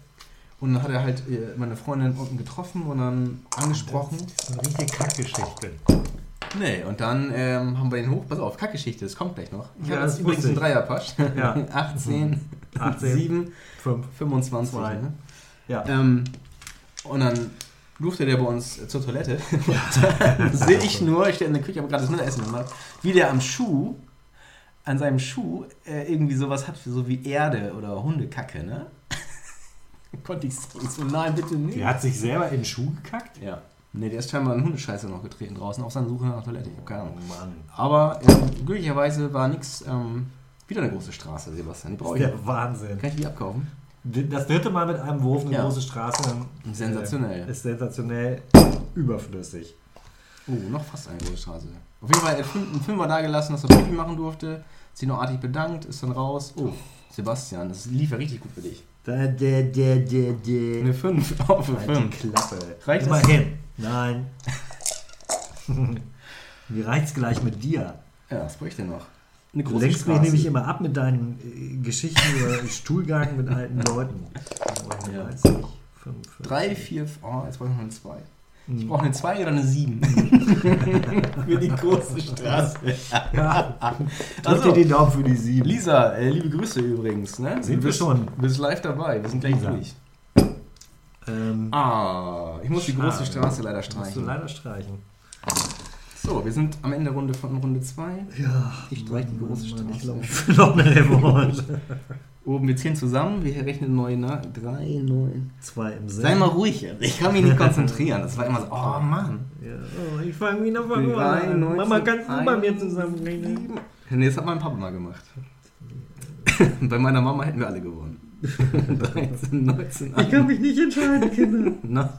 B: Und dann hat er halt äh, meine Freundin unten getroffen und dann angesprochen.
A: Das ist eine richtige Kackgeschichte.
B: Nee, und dann ähm, haben wir den hoch. Pass auf, Kackgeschichte, das kommt gleich noch. Ich
A: Ja,
B: habe
A: das
B: jetzt übrigens einen
A: ich.
B: Dreierpasch.
A: Ja.
B: 18,
A: 18,
B: 7,
A: 5.
B: 25.
A: Zwei.
B: Ne?
A: Ja.
B: Ähm, und dann durfte der bei uns zur Toilette. Sehe ich nur, ich stehe in der Küche, habe gerade das Mittagessen gemacht, wie der am Schuh, an seinem Schuh, äh, irgendwie sowas hat, so wie Erde oder Hundekacke, ne? Konnte ich sehen. So, nein, bitte nicht.
A: Der hat sich selber in den Schuh gekackt?
B: Ja. Nee, der ist scheinbar in Hundescheiße noch getreten draußen, auf seiner Suche nach der Toilette. Ich habe keine Ahnung.
A: Mann.
B: Aber ähm, glücklicherweise war nichts, ähm, wieder eine große Straße, Sebastian. Die brauche ich.
A: der Wahnsinn.
B: Kann ich die abkaufen?
A: Das dritte Mal mit einem Wurf eine
B: Ja.
A: große Straße
B: Sensationell.
A: äh, ist sensationell überflüssig.
B: Oh, noch fast eine große Straße. Auf jeden Fall er hat fünf- einen Fünfer da gelassen, dass er Pipi machen durfte. Sich noch artig bedankt, ist dann raus. Oh, Sebastian, das lief ja richtig gut für dich.
A: Da, da, da, da, da.
B: Eine 5 auf eine
A: Halt die
B: 5.
A: Klappe.
B: Reicht das?
A: Immerhin. Nein. Mir reicht's gleich mit dir.
B: Ja, was bräuchte ich noch? Eine
A: Du lenkst mich nämlich immer ab mit deinen äh, Geschichten über Stuhlgang mit alten Leuten.
B: Ja.
A: 39, 45.
B: 3, 4, oh, jetzt brauche ich noch eine 2. Ich
A: Hm.
B: brauche eine 2 oder eine 7. für die große Straße.
A: Ja. Drück
B: Also,
A: dir die Daumen für die sieben.
B: Lisa, äh, liebe Grüße übrigens. Ne?
A: Sind wir schon.
B: Du bist live dabei, wir sind gleich
A: Lisa.
B: durch.
A: Ähm,
B: Ah, ich muss die große Straße leider
A: Musst du
B: streichen.
A: leider streichen.
B: So, wir sind am Ende Runde von Runde 2.
A: Ja,
B: Ich streich die große Straße.
A: glaube, ich will noch eine Revanche.
B: Oben, wir zählen zusammen, wir rechnen neu nach. 3, 9.
A: Zwei im Sinn.
B: Sei mal ruhig jetzt. Ich kann mich nicht konzentrieren. Das war immer so, oh Mann.
A: Ja, oh, ich fange wieder von vorne an.
B: 19,
A: Mama, kannst du bei mir zusammenrechnen?
B: Nee, das hat mein Papa mal gemacht. Bei meiner Mama hätten wir alle gewonnen. 13, 19,
A: Ich kann mich nicht entscheiden, Kinder.
B: Na,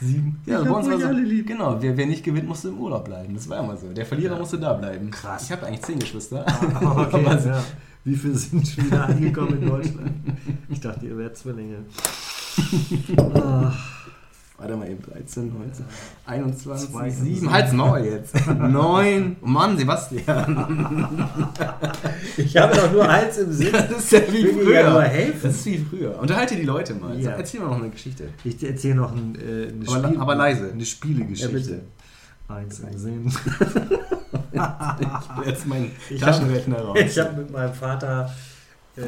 B: sieben. Ja,
A: Ich
B: bei uns war so,
A: alle lieb.
B: Genau, wer, wer nicht gewinnt, musste im Urlaub bleiben. Das war immer so. Der Verlierer
A: Ja.
B: musste da bleiben.
A: Krass.
B: Ich habe eigentlich zehn Geschwister.
A: Ah, okay,
B: Aber
A: ja. Wie viele sind schon wieder angekommen in Deutschland? Ich dachte, ihr wärt Zwillinge. Ah,
B: Warte mal eben, 13, 19, 21,
A: Zwei,
B: 7.
A: sieben.
B: Halt's Maul jetzt. 9. Oh Mann, Sebastian.
A: ich habe doch nur eins im Sinn.
B: Das ist ja wie
A: will dir ja nur
B: früher.
A: helfen.
B: Das ist wie früher. Unterhalte die Leute mal.
A: Ja.
B: Erzähl mal noch eine Geschichte.
A: Ich erzähle noch ein, äh, eine,
B: Aber le- aber leise.
A: eine Spielegeschichte.
B: Ja, bitte.
A: Eins im Sinn.
B: Ich hol jetzt meinen Taschenrechner raus.
A: Ich habe mit meinem Vater äh,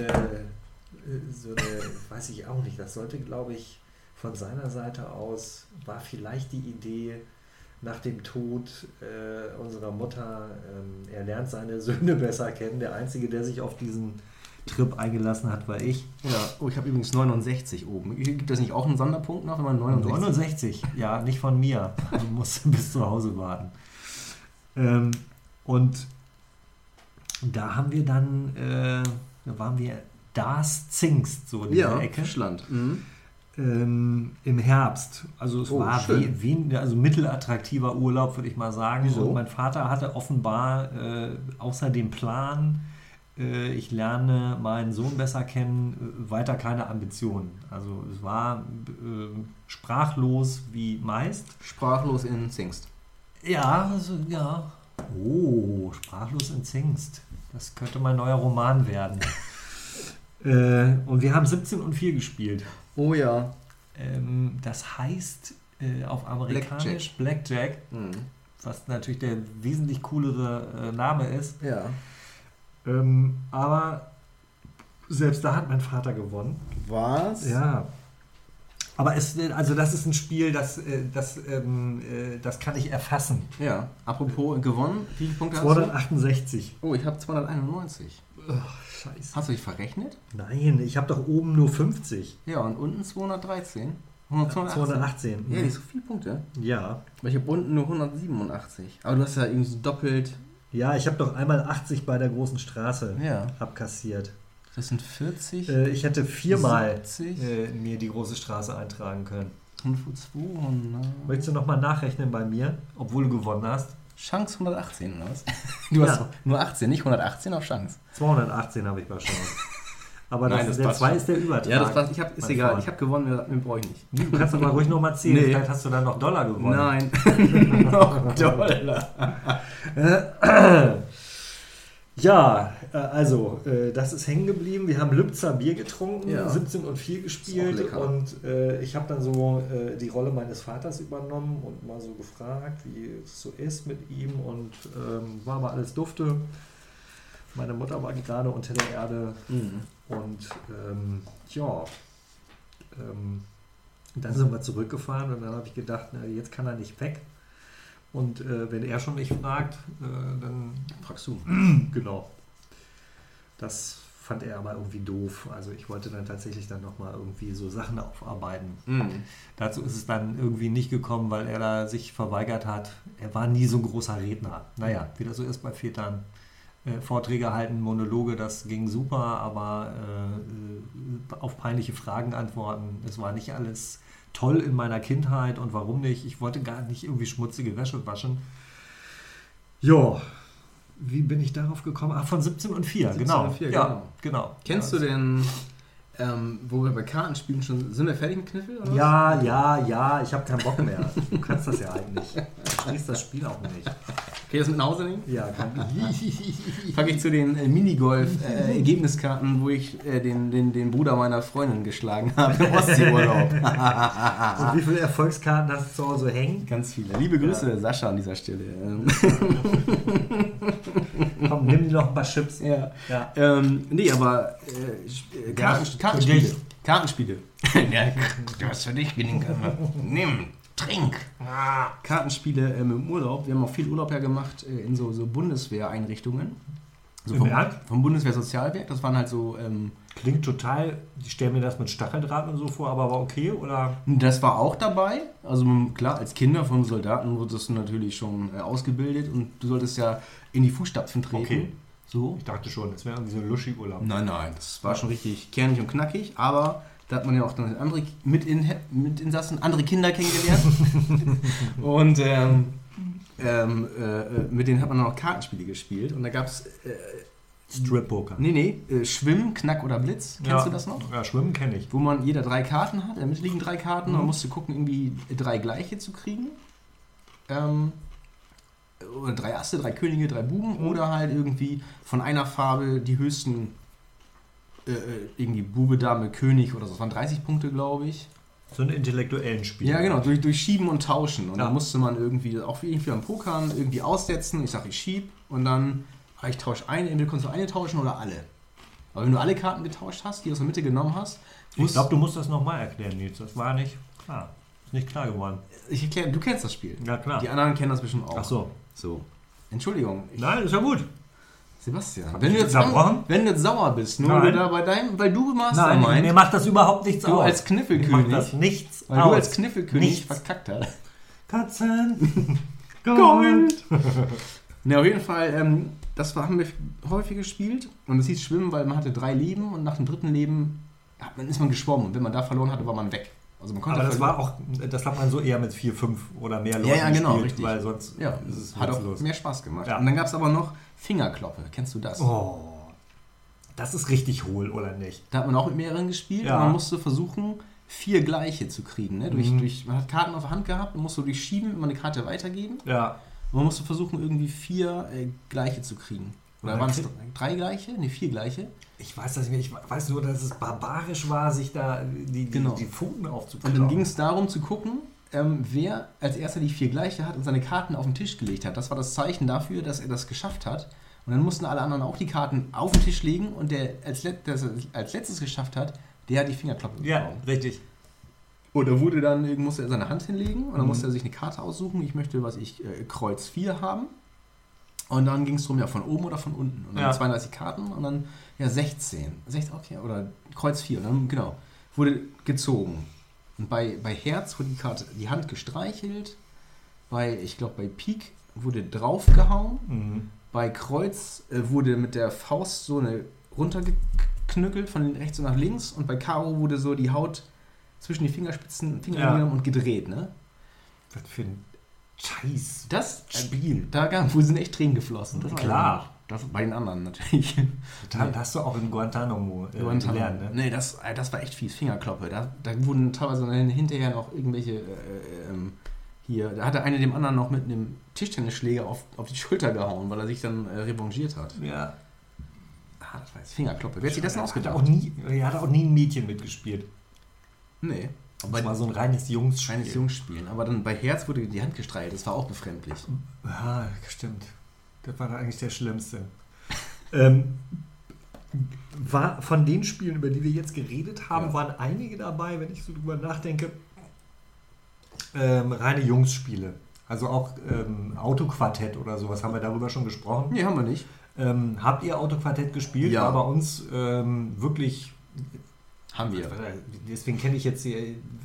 A: so eine, weiß ich auch nicht, das sollte, glaube ich, von seiner Seite aus, war vielleicht die Idee nach dem Tod äh, unserer Mutter, ähm, er lernt seine Söhne besser kennen. Der Einzige, der sich auf diesen Trip eingelassen hat, war ich.
B: Ja, oh, ich habe übrigens 69 oben. Gibt das nicht auch einen Sonderpunkt noch, wenn man 69
A: 69, ja, nicht von mir. Du musst bis zu Hause warten. Ähm, und da haben wir dann, äh, da waren wir das Zingst, so in
B: Ja,
A: Ecke.
B: Fischland. Mhm.
A: Ähm, Im Herbst. Also es
B: Oh,
A: war
B: schön.
A: wie, wie, also mittelattraktiver Urlaub, würde ich mal sagen.
B: Wieso?
A: Und mein Vater hatte offenbar äh, außer dem Plan, äh, ich lerne meinen Sohn besser kennen, äh, weiter keine Ambitionen. Also es war äh, sprachlos wie meist.
B: Sprachlos in Zingst.
A: Ja, also, ja. Oh, sprachlos in Zingst. Das könnte mein neuer Roman werden. äh, und wir haben 17 und 4 gespielt.
B: Oh ja.
A: Ähm, das heißt äh, auf amerikanisch Blackjack.
B: Mhm.
A: was natürlich der wesentlich coolere äh, Name ist.
B: Ja.
A: Ähm, aber selbst da hat mein Vater gewonnen.
B: Was?
A: Ja. Aber es, also das ist ein Spiel, das, äh, das, ähm, äh, das kann ich erfassen.
B: Ja. Apropos gewonnen, wie viele Punkte hast
A: 268.
B: du? Oh, ich habe 291.
A: scheiße.
B: Hast du dich verrechnet?
A: Nein, ich habe doch oben nur 50.
B: Ja, und unten 213. 218.
A: 218.
B: Ja, nicht so viele Punkte.
A: Ja.
B: Ich habe unten nur 187. Aber du hast ja irgendwie so doppelt.
A: Ja, ich habe doch einmal 80 bei der großen Straße
B: Ja.
A: abkassiert.
B: Das sind 40.
A: Äh, ich hätte viermal
B: 70.
A: äh, mir die große Straße eintragen können.
B: 200.
A: Möchtest du nochmal nachrechnen bei mir, obwohl du gewonnen hast?
B: Chance 118, oder was? Du
A: Ja.
B: hast nur 18, nicht 118 auf Chance.
A: 218 habe ich bei Chance. Aber
B: Nein,
A: das, der
B: passt
A: 2
B: schon.
A: ist der Übertrag.
B: Ja, das passt. Ich hab, ist egal.
A: Freund.
B: Ich habe gewonnen, mehr, mehr brauche ich nicht.
A: Du kannst aber ruhig nochmal zählen.
B: Nee.
A: Vielleicht hast du dann noch Dollar gewonnen.
B: Nein. Noch Dollar.
A: Ja, äh, also, äh, das ist hängen geblieben. Wir haben Lübzer Bier getrunken,
B: Ja.
A: 17 und 4 gespielt und äh, ich habe dann so äh, die Rolle meines Vaters übernommen und mal so gefragt, wie es so ist mit ihm und ähm, war aber alles dufte. Meine Mutter war gerade unter der Erde
B: Mhm.
A: und ähm, ja, ähm, dann sind wir zurückgefahren und dann habe ich gedacht, na, jetzt kann er nicht weg. Und äh, wenn er schon nicht fragt, äh, dann
B: Fragst du.
A: Genau. Das fand er aber irgendwie doof. Also ich wollte dann tatsächlich dann nochmal irgendwie so Sachen aufarbeiten.
B: Mhm.
A: Dazu ist es dann irgendwie nicht gekommen, weil er da sich verweigert hat. Er war nie so ein großer Redner. Naja, wie das so ist bei Vätern. äh, Vorträge halten, Monologe, das ging super, aber äh, auf peinliche Fragen antworten, es war nicht alles toll in meiner Kindheit und warum nicht? Ich wollte gar nicht irgendwie schmutzige Wäsche waschen. Ja, wie bin ich darauf gekommen? Ach, von 17 und 4,
B: 17
A: genau.
B: und 4,
A: ja,
B: genau.
A: genau.
B: Kennst
A: ja.
B: du denn, ähm, wo wir bei Kartenspielen schon, sind wir fertig mit Kniffel? Oder?
A: Ja, ja, ja, ich habe keinen Bock mehr. Du kannst das ja eigentlich. Du schließt das Spiel auch nicht.
B: Okay, das mit nach Hause nehmen?
A: Ja, kann
B: Fange ich zu den äh, Minigolf-Ergebniskarten, wo ich äh, den, den, den Bruder meiner Freundin geschlagen habe im Ostseeurlaub.
A: Und wie viele Erfolgskarten hast du zu Hause hängen?
B: Ganz viele. Liebe Grüße, Sascha, an dieser Stelle. Ähm,
A: Komm, nimm dir noch ein paar Chips.
B: ja.
A: Ja.
B: Ähm, nee, aber äh, äh, Karten,
A: für
B: Kartenspiele.
A: dich.
B: Kartenspiele. ja, du hast für dich gelingt. Nimm, trink. Kartenspiele ähm, im Urlaub. Wir haben auch viel Urlaub ja gemacht äh, in so, so Bundeswehreinrichtungen. So vom, vom Bundeswehrsozialwerk. Das waren halt so. Ähm,
A: Klingt total, ich stelle mir das mit Stacheldraht und so vor, aber war okay, oder?
B: das war auch dabei. Also klar, als Kinder von Soldaten wurdest du natürlich schon äh, ausgebildet und du solltest ja in die Fußstapfen treten.
A: Okay.
B: So.
A: Ich dachte schon, das wäre irgendwie so ein Luschi-Urlaub.
B: Nein, nein, das war schon richtig kernig und knackig, aber da hat man ja auch dann andere Mitin Mitinsassen, andere Kinder kennengelernt. und ähm, ähm, äh, mit denen hat man dann auch Kartenspiele gespielt. Und da gab es, äh,
A: Strip-Poker.
B: nee, nee, äh, Schwimmen, Knack oder Blitz. Kennst
A: ja.
B: du das noch?
A: Ja, Schwimmen kenne ich.
B: Wo man jeder drei Karten hat, damit liegen drei Karten,
A: Mhm.
B: man musste gucken, irgendwie drei gleiche zu kriegen. Ähm, oder drei Asse, drei Könige, drei Buben
A: Mhm.
B: oder halt irgendwie von einer Farbe die höchsten äh, äh, irgendwie Bube, Dame, König oder so. Das waren 30 Punkte, glaube ich.
A: So einen intellektuellen Spiel.
B: Ja, genau, durch, durch Schieben und Tauschen. Und
A: Ja.
B: dann musste man irgendwie, auch wie irgendwie am Pokern, irgendwie aussetzen. Ich sage, ich schieb und dann, ah, ich tausche eine, entweder konntest du eine tauschen oder alle. Aber wenn du alle Karten getauscht hast, die aus der Mitte genommen hast,
A: Ich glaube, du musst das nochmal erklären, Nils. Das war nicht klar. Ist nicht klar geworden.
B: ich erkläre, du kennst das Spiel.
A: Ja, klar.
B: Die anderen kennen das bestimmt auch.
A: Ach so.
B: So. Entschuldigung, ich,
A: Nein, ist ja gut.
B: Sebastian. Wenn du, jetzt an, wenn du jetzt sauer bist, nur
A: Nein.
B: weil du da bei deinem, weil du
A: Nein,
B: Mastermind,
A: mir macht das überhaupt nichts
B: du
A: aus.
B: als
A: Mir
B: Kniffelkönig,
A: macht das nichts
B: weil
A: aus.
B: du als Kniffelkönig
A: Nichts.
B: verkackt hast.
A: Katzen.
B: Gold. Ne, auf jeden Fall, ähm, das haben wir häufig gespielt und es hieß Schwimmen, weil man hatte drei Leben und nach dem dritten Leben hat, man, ist man geschwommen und wenn man da verloren hatte, war man weg. Also man konnte
A: Aber das war auch, das hat man so eher mit vier, fünf oder mehr Leuten
B: Ja, ja, genau,
A: gespielt,
B: richtig.
A: weil sonst
B: ja,
A: ist es
B: hat auch mehr Spaß gemacht.
A: Ja.
B: Und dann gab es aber noch Fingerkloppe. Kennst du das?
A: Oh, das ist richtig hohl, oder nicht?
B: Da hat man auch mit mehreren gespielt
A: Ja.
B: und man musste versuchen, vier gleiche zu kriegen. Ne? Durch,
A: Mhm.
B: durch, man hat Karten auf der Hand gehabt und musste durch Schieben immer eine Karte weitergeben.
A: Ja.
B: Und man musste versuchen, irgendwie vier äh, gleiche zu kriegen. Oder
A: Und
B: waren es drei gleiche? Ne, vier gleiche.
A: Ich weiß das nicht mehr. Ich weiß nur, dass es barbarisch war, sich da die, die,
B: Genau.
A: die Pfoten
B: Und
A: aufzuklauen.
B: dann ging es darum zu gucken, ähm, wer als erster die vier gleiche hat und seine Karten auf den Tisch gelegt hat. Das war das Zeichen dafür, dass er das geschafft hat. Und dann mussten alle anderen auch die Karten auf den Tisch legen und der als, Let der es als letztes geschafft hat, der hat die Fingerklappe
A: Ja,
B: bekommen.
A: richtig.
B: Oder wurde dann, musste er seine Hand hinlegen und dann
A: Mhm.
B: musste er sich eine Karte aussuchen. Ich möchte, was ich, äh, Kreuz 4 haben. Und dann ging es darum, ja, von oben oder von unten. Und dann
A: Ja.
B: 32 Karten und dann, ja, 16. 16, okay, oder Kreuz 4. Und dann, genau, wurde gezogen. Und bei, bei Herz wurde die Karte, die Hand gestreichelt. Bei, ich glaube, bei Pik wurde draufgehauen.
A: Mhm.
B: Bei Kreuz äh, wurde mit der Faust so eine runtergeknückelt von rechts und nach links. Und bei Karo wurde so die Haut zwischen die Fingerspitzen Finger
A: Ja.
B: genommen und gedreht, ne?
A: Was für ein Scheiß.
B: Das Spiel, da gab, wo sind echt Tränen geflossen. Das
A: Klar.
B: Das, bei den anderen natürlich.
A: Das hast du auch in Guantanamo äh,
B: Guantanamo.
A: gelernt, ne?
B: Nee, das, äh, das war echt fies. Fingerkloppe. Da, da wurden teilweise dann hinterher noch irgendwelche. Äh, ähm, hier, da hatte einer dem anderen noch mit einem Tischtennisschläger auf, auf die Schulter gehauen, weil er sich dann äh, revanchiert hat.
A: Ja.
B: Ah, das war jetzt Fingerkloppe. Wer hat sich das denn
A: Hat
B: ausgedacht?
A: auch nie, er hat auch nie ein Mädchen mitgespielt.
B: Nee.
A: Das
B: Bei
A: war so ein reines Jungsspiel.
B: kleines Jungsspielen. Aber dann bei Herz wurde die Hand gestreichelt. Das war auch befremdlich.
A: Ja, stimmt. Das war eigentlich der Schlimmste. ähm, war von den Spielen, über die wir jetzt geredet haben,
B: Ja.
A: waren einige dabei, wenn ich so drüber nachdenke, ähm, reine Jungsspiele. Also auch ähm, Autoquartett oder sowas, haben wir darüber schon gesprochen.
B: Nee, haben wir nicht.
A: Ähm, habt ihr Autoquartett gespielt?
B: Ja.
A: War bei uns ähm, wirklich
B: Haben wir.
A: Deswegen kenne ich jetzt hier,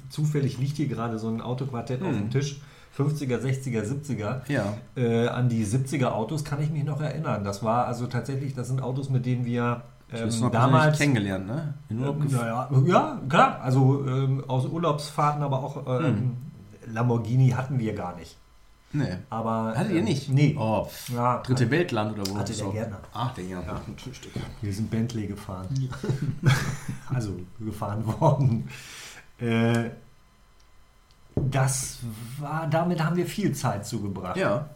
A: zufällig liegt hier gerade so ein Autoquartett auf
B: Hm.
A: dem Tisch. 50er, 60er, 70er.
B: Ja.
A: Äh, an die 70er Autos kann ich mich noch erinnern. Das war also tatsächlich, das sind Autos, mit denen wir ähm, damals
B: kennengelernt, ne? In Urlaub
A: ähm, naja, ja, klar, also ähm, aus Urlaubsfahrten, aber auch ähm, Lamborghini hatten wir gar nicht.
B: Nee.
A: Aber
B: Hattet ihr
A: ähm,
B: nicht?
A: Nee.
B: Oh.
A: Ja,
B: Dritte Weltland oder wo?
A: Hatte der
B: So.
A: Gärtner.
B: Ach, der Gärtner. Ja. Ein Stück.
A: Wir sind Bentley gefahren. also gefahren worden. Äh, das war, damit haben wir viel Zeit zugebracht
B: Ja.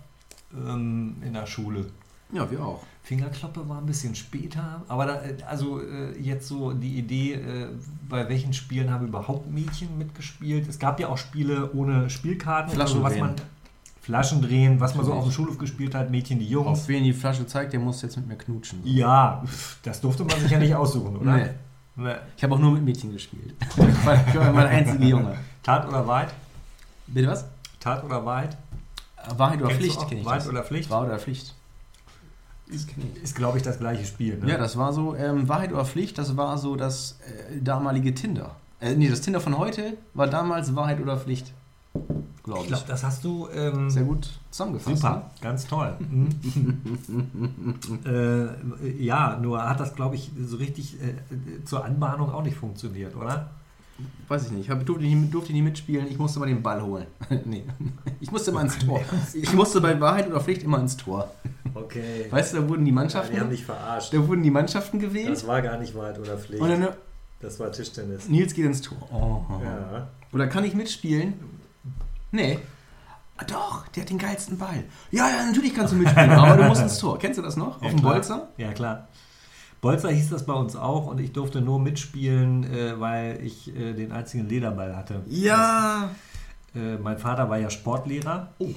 A: ähm, in der Schule.
B: Ja, wir auch.
A: Fingerklappe war ein bisschen später, aber da, äh, also äh, jetzt so die Idee, äh, bei welchen Spielen haben überhaupt Mädchen mitgespielt? Es gab ja auch Spiele ohne Spielkarten,
B: Flaschen
A: was man Flaschen drehen, was man so auf dem Schulhof gespielt hat, Mädchen die Jungs.
B: Auf wen die Flasche zeigt, der muss jetzt mit mir knutschen.
A: Ja, das durfte man sich ja nicht aussuchen, oder?
B: Nee.
A: Nee.
B: Ich habe auch nur mit Mädchen gespielt. Ich war, mein einziger Junge.
A: Tat oder Wahrheit?
B: Bitte was?
A: Tat oder Wahrheit?
B: Wahrheit oder
A: Kennst
B: Pflicht kenne ich
A: Wahrheit
B: das.
A: oder Pflicht?
B: Wahrheit oder Pflicht. Ich.
A: Ist, glaube ich, das gleiche Spiel. Ne?
B: Ja, das war so, ähm, Wahrheit oder Pflicht, das war so das äh, damalige Tinder. Äh, nee, das Tinder von heute war damals Wahrheit oder Pflicht. Glaube
A: ich
B: ich.
A: glaube, das hast du ähm,
B: Sehr gut zusammengefasst.
A: Super, ganz toll. Mhm. äh, ja, nur hat das, glaube ich, so richtig äh, zur Anbahnung auch nicht funktioniert, oder?
B: Ne? Weiß ich nicht. Ich hab, durfte, nicht durfte nicht mitspielen. Ich musste mal den Ball holen. nee. Ich musste mal ins Tor. Ich musste bei Wahrheit oder Pflicht immer ins Tor.
A: Okay.
B: Weißt du, da wurden die Mannschaften,
A: die haben dich verarscht.
B: da wurden die Mannschaften gewählt.
A: Das war gar nicht Wahrheit oder Pflicht.
B: Dann, äh,
A: Das war Tischtennis.
B: Nils geht ins Tor. Oh.
A: Ja.
B: Oder kann ich mitspielen? Nee. Ah, doch, der hat den geilsten Ball. Ja, ja, natürlich kannst du mitspielen, aber du musst ins Tor. Kennst du das noch?
A: Ja,
B: Auf dem
A: klar.
B: Bolzer?
A: Ja, klar. Bolzer hieß das bei uns auch und ich durfte nur mitspielen, äh, weil ich äh, den einzigen Lederball hatte.
B: Ja.
A: Äh, mein Vater war ja Sportlehrer.
B: Oh.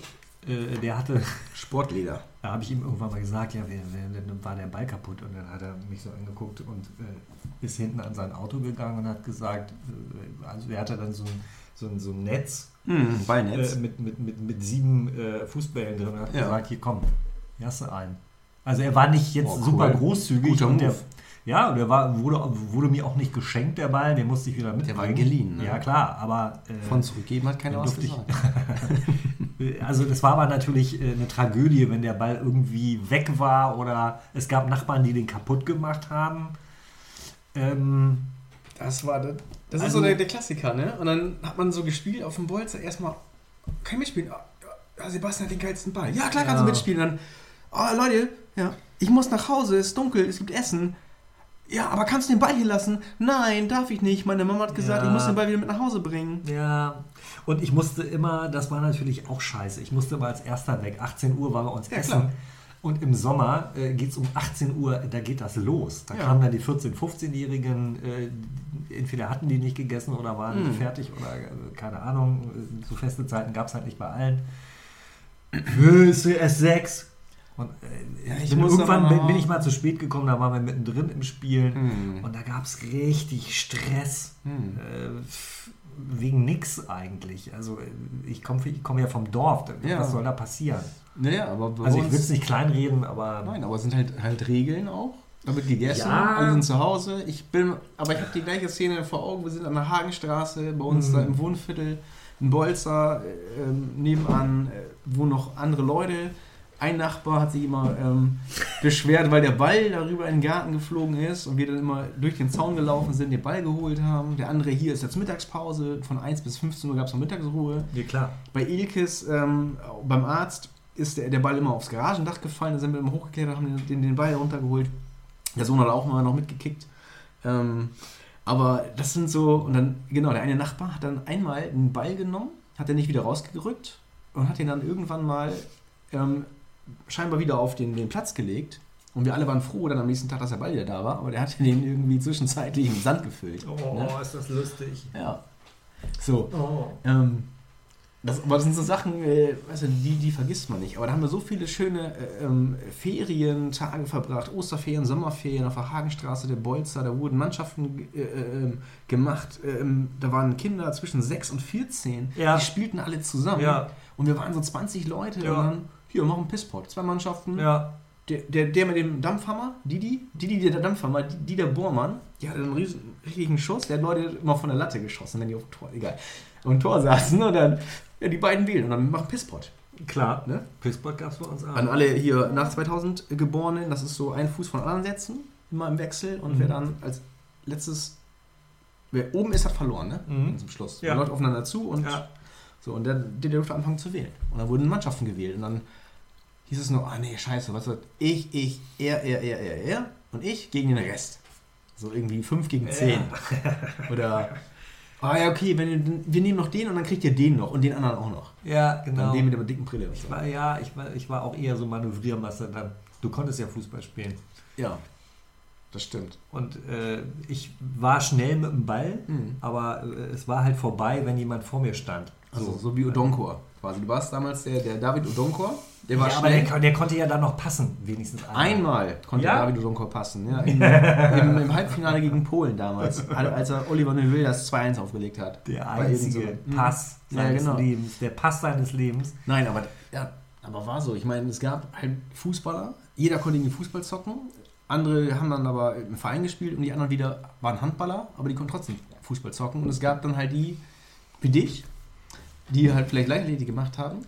A: Äh, der hatte,
B: Sportleder.
A: Da habe ich ihm irgendwann mal gesagt, ja, dann war der Ball kaputt und dann hat er mich so angeguckt und äh, ist hinten an sein Auto gegangen und hat gesagt, äh, also er hatte dann so ein, so ein, so ein Netz
B: Hm, Ballnetz.
A: äh, mit, mit, mit, mit sieben äh, Fußbällen drin und hat
B: Ja.
A: gesagt, hier komm, hier hast du einen. Also er war nicht jetzt
B: Oh, cool.
A: super großzügig
B: Guter
A: und der,
B: Move.
A: Ja, und der war, wurde, wurde mir auch nicht geschenkt, der Ball, den musste ich wieder mitbringen.
B: war geliehen, ne?
A: Ja, klar, aber äh,
B: Von zurückgeben hat keiner was gesagt.
A: also das war aber natürlich äh, eine Tragödie, wenn der Ball irgendwie weg war oder es gab Nachbarn, die den kaputt gemacht haben. Ähm,
B: Das war das. Das
A: Also-
B: ist so der, der Klassiker, ne? Und dann hat man so gespielt auf dem Bolzer erstmal. Kann ich mitspielen? Ah, ja, Sebastian hat den geilsten Ball. Ja, klar kannst
A: Ja.
B: du mitspielen. Dann, oh Leute, ja, ich muss nach Hause, es ist dunkel, es gibt Essen. Ja, aber kannst du den Ball hier lassen? Nein, darf ich nicht. Meine Mama hat gesagt,
A: Ja.
B: ich muss den Ball wieder mit nach Hause bringen.
A: Ja, und ich musste immer, das war natürlich auch scheiße, ich musste immer als erster weg. 18 Uhr war bei uns
B: Ja,
A: Essen.
B: klar.
A: Und im Sommer äh, geht es um 18 Uhr, da geht das los. Da
B: Ja.
A: kamen dann die 14-, 15-Jährigen, äh, entweder hatten die nicht gegessen oder waren
B: Mhm.
A: fertig oder äh, keine Ahnung. äh, So feste Zeiten gab es halt nicht bei allen. Erst sechs? Und äh,
B: Ja,
A: ich bin irgendwann bin, bin ich mal zu spät gekommen, da waren wir mittendrin im Spiel.
B: Hm.
A: Und da gab es richtig Stress.
B: Hm.
A: Äh, wegen nix eigentlich. Also äh, ich komme ich komm ja vom Dorf.
B: Ja.
A: Was soll da passieren?
B: Naja, aber
A: Also ich will es nicht kleinreden, aber
B: Nein, aber es sind halt, halt Regeln auch. Da wird gegessen,
A: Ja.
B: alle sind zu Hause. Ich bin, aber ich habe die gleiche Szene vor Augen. Wir sind an der Hagenstraße, bei uns
A: Mhm.
B: da im Wohnviertel, in Bolzer, äh, ähm, nebenan äh, wohnen noch andere Leute. Ein Nachbar hat sich immer ähm, beschwert, weil der Ball darüber in den Garten geflogen ist und wir dann immer durch den Zaun gelaufen sind, den Ball geholt haben. Der andere hier ist jetzt Mittagspause, von 1 bis 15 Uhr gab es noch Mittagsruhe.
A: ja klar.
B: Bei Ilkes ähm, beim Arzt ist der, der Ball immer aufs Garagendach gefallen. Da sind wir immer hochgeklettert, haben den, den, den Ball runtergeholt. Der Sohn hat auch mal noch mitgekickt. Ähm, aber das sind so, und dann, genau, der eine Nachbar hat dann einmal einen Ball genommen, hat den nicht wieder rausgerückt und hat den dann irgendwann mal ähm, scheinbar wieder auf den, den Platz gelegt. Und wir alle waren froh dann am nächsten Tag, dass der Ball wieder da war, aber der hat den irgendwie zwischenzeitlich im Sand gefüllt.
A: Oh,
B: Ne?
A: ist das lustig.
B: Ja. So,
A: Oh.
B: ähm, das, aber das sind so Sachen, äh, weißt du, die, die vergisst man nicht. Aber da haben wir so viele schöne äh, ähm, Ferientage verbracht, Osterferien, Sommerferien auf der Hagenstraße, der Bolzer, da wurden Mannschaften äh, äh, gemacht. Ähm, da waren Kinder zwischen 6 und 14,
A: Ja.
B: die spielten alle zusammen.
A: Ja.
B: Und wir waren so 20 Leute
A: Ja.
B: und dann, hier, machen Pisspot. Zwei Mannschaften.
A: Ja.
B: Der, der, der mit dem Dampfhammer, Didi, Didi der Dampfhammer, Didi der Bohrmann, die hatte einen riesen, richtigen Schuss, der hat Leute immer von der Latte geschossen, wenn die auf dem Tor, egal, auf dem Tor saßen und dann Ja, die beiden wählen und dann machen Pisspot.
A: Klar,
B: Ne?
A: Pisspot gab es bei uns auch.
B: An alle hier nach 2000 Geborenen, das ist so ein Fuß von anderen Sätzen, immer im Wechsel. Und
A: Mhm.
B: wer dann als letztes, wer oben ist, hat verloren, ne?
A: Mhm.
B: Zum Schluss.
A: Ja.
B: Man läuft aufeinander zu und
A: Ja.
B: so. Und der, der durfte anfangen zu wählen. Und dann wurden Mannschaften gewählt. Und dann hieß es nur, ah nee, scheiße, was wird ich, ich, er, er, er, er, er und ich gegen den Rest. So irgendwie 5 gegen 10. Oder, ah ja, okay, wenn wir nehmen noch den und dann kriegt ihr den noch und den anderen auch noch.
A: Ja,
B: Dann
A: genau.
B: den mit der dicken Brille.
A: Ich war, ja, ich war, ich war auch eher so Manövriermasse. Dann, du konntest ja Fußball spielen.
B: Ja, das stimmt.
A: Und äh, ich war schnell mit dem Ball,
B: Mhm.
A: aber äh, es war halt vorbei, wenn jemand vor mir stand.
B: Also so wie Odonkor quasi. Du warst damals der, der David Odonkor. Der war
A: ja, aber
B: schnell.
A: der, der konnte ja dann noch passen, wenigstens einmal.
B: Einmal konnte
A: Ja?
B: David Odonkor passen. Ja, im, im, Im Halbfinale gegen Polen damals, als er Oliver Neuville das 2-1 aufgelegt hat.
A: Der einzige
B: so-
A: Pass
B: Mhm. Ja,
A: seines
B: genau.
A: Lebens. Der Pass seines Lebens.
B: Nein, aber, ja, aber war so. Ich meine, es gab halt Fußballer. Jeder konnte irgendwie Fußball zocken. Andere haben dann aber im Verein gespielt und die anderen wieder waren Handballer, aber die konnten trotzdem Fußball zocken. Und es gab dann halt die, wie dich, die halt vielleicht Leichtathletik gemacht haben.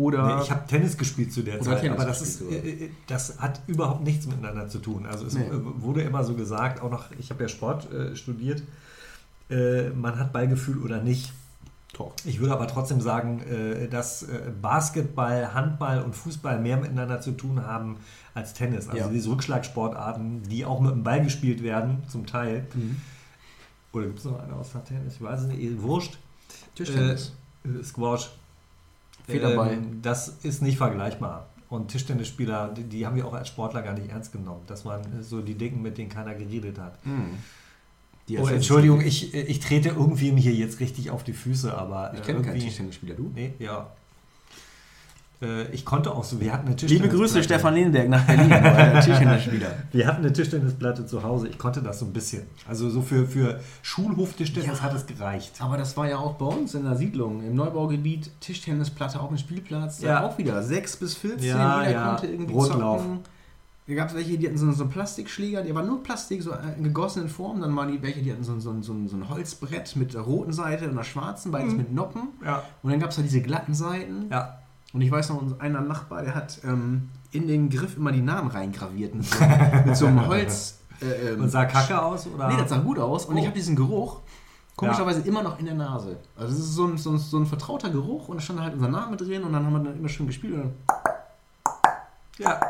B: Oder
A: Nee, ich habe Tennis gespielt zu der Zeit,
B: Tennis
A: aber das, ist, äh, äh, das hat überhaupt nichts miteinander zu tun. Also es
B: Nee.
A: äh, wurde immer so gesagt, auch noch, ich habe ja Sport äh, studiert, äh, man hat Ballgefühl oder nicht.
B: Doch.
A: Ich würde aber trotzdem sagen, äh, dass Basketball, Handball und Fußball mehr miteinander zu tun haben als Tennis. Also
B: Ja.
A: diese Rückschlagsportarten, die auch mit dem Ball gespielt werden, zum Teil.
B: Mhm.
A: Oder gibt es noch eine aus Tennis? Ich weiß es nicht, wurscht.
B: Tischtennis.
A: Äh, Squash.
B: Federball.
A: Ähm, das ist nicht vergleichbar. Und Tischtennisspieler, die, die haben wir auch als Sportler gar nicht ernst genommen. Das waren so die Dicken, mit denen keiner geredet hat.
B: Mhm. Die
A: Oh, Entschuldigung, ich, ich trete irgendwie hier jetzt richtig auf die Füße, aber
B: Ich kenne keinen Tischtennisspieler, du?
A: Nee, ja. Äh, ich konnte auch so, wir hatten eine
B: Liebe
A: Tischtennisplatte.
B: Grüße, Stefan Lehnberg nach Berlin, euer Tischtennisspieler.
A: Wir hatten eine Tischtennisplatte zu Hause. Ich konnte das so ein bisschen. Also so für, für Schulhof-Tischtennis
B: Ja.
A: hat es gereicht.
B: Aber das war ja auch bei uns in der Siedlung, im Neubaugebiet, Tischtennisplatte auf dem Spielplatz.
A: Ja.
B: Auch wieder 6 bis 14,
A: Ja,
B: jeder
A: ja.
B: konnte irgendwie
A: Rundlauf.
B: zocken. Da gab es welche, die hatten so, so einen Plastikschläger, der war nur Plastik, so in gegossenen Form. Dann waren die welche, die hatten so, so, so, so ein Holzbrett mit der roten Seite und der schwarzen, beides mit Noppen.
A: Ja.
B: Und dann gab es da diese glatten Seiten.
A: Ja.
B: Und ich weiß noch, unser einer Nachbar, der hat ähm, in den Griff immer die Namen reingraviert mit so, mit so einem Holz. Äh, ähm,
A: Und sah kacke aus? Oder?
B: Nee, das sah gut aus und
A: Oh.
B: ich habe diesen Geruch komischerweise immer noch in der Nase. Also es ist so ein, so, ein, so ein vertrauter Geruch und da stand halt unser Name drin und dann haben wir dann immer schön gespielt und dann
A: Ja.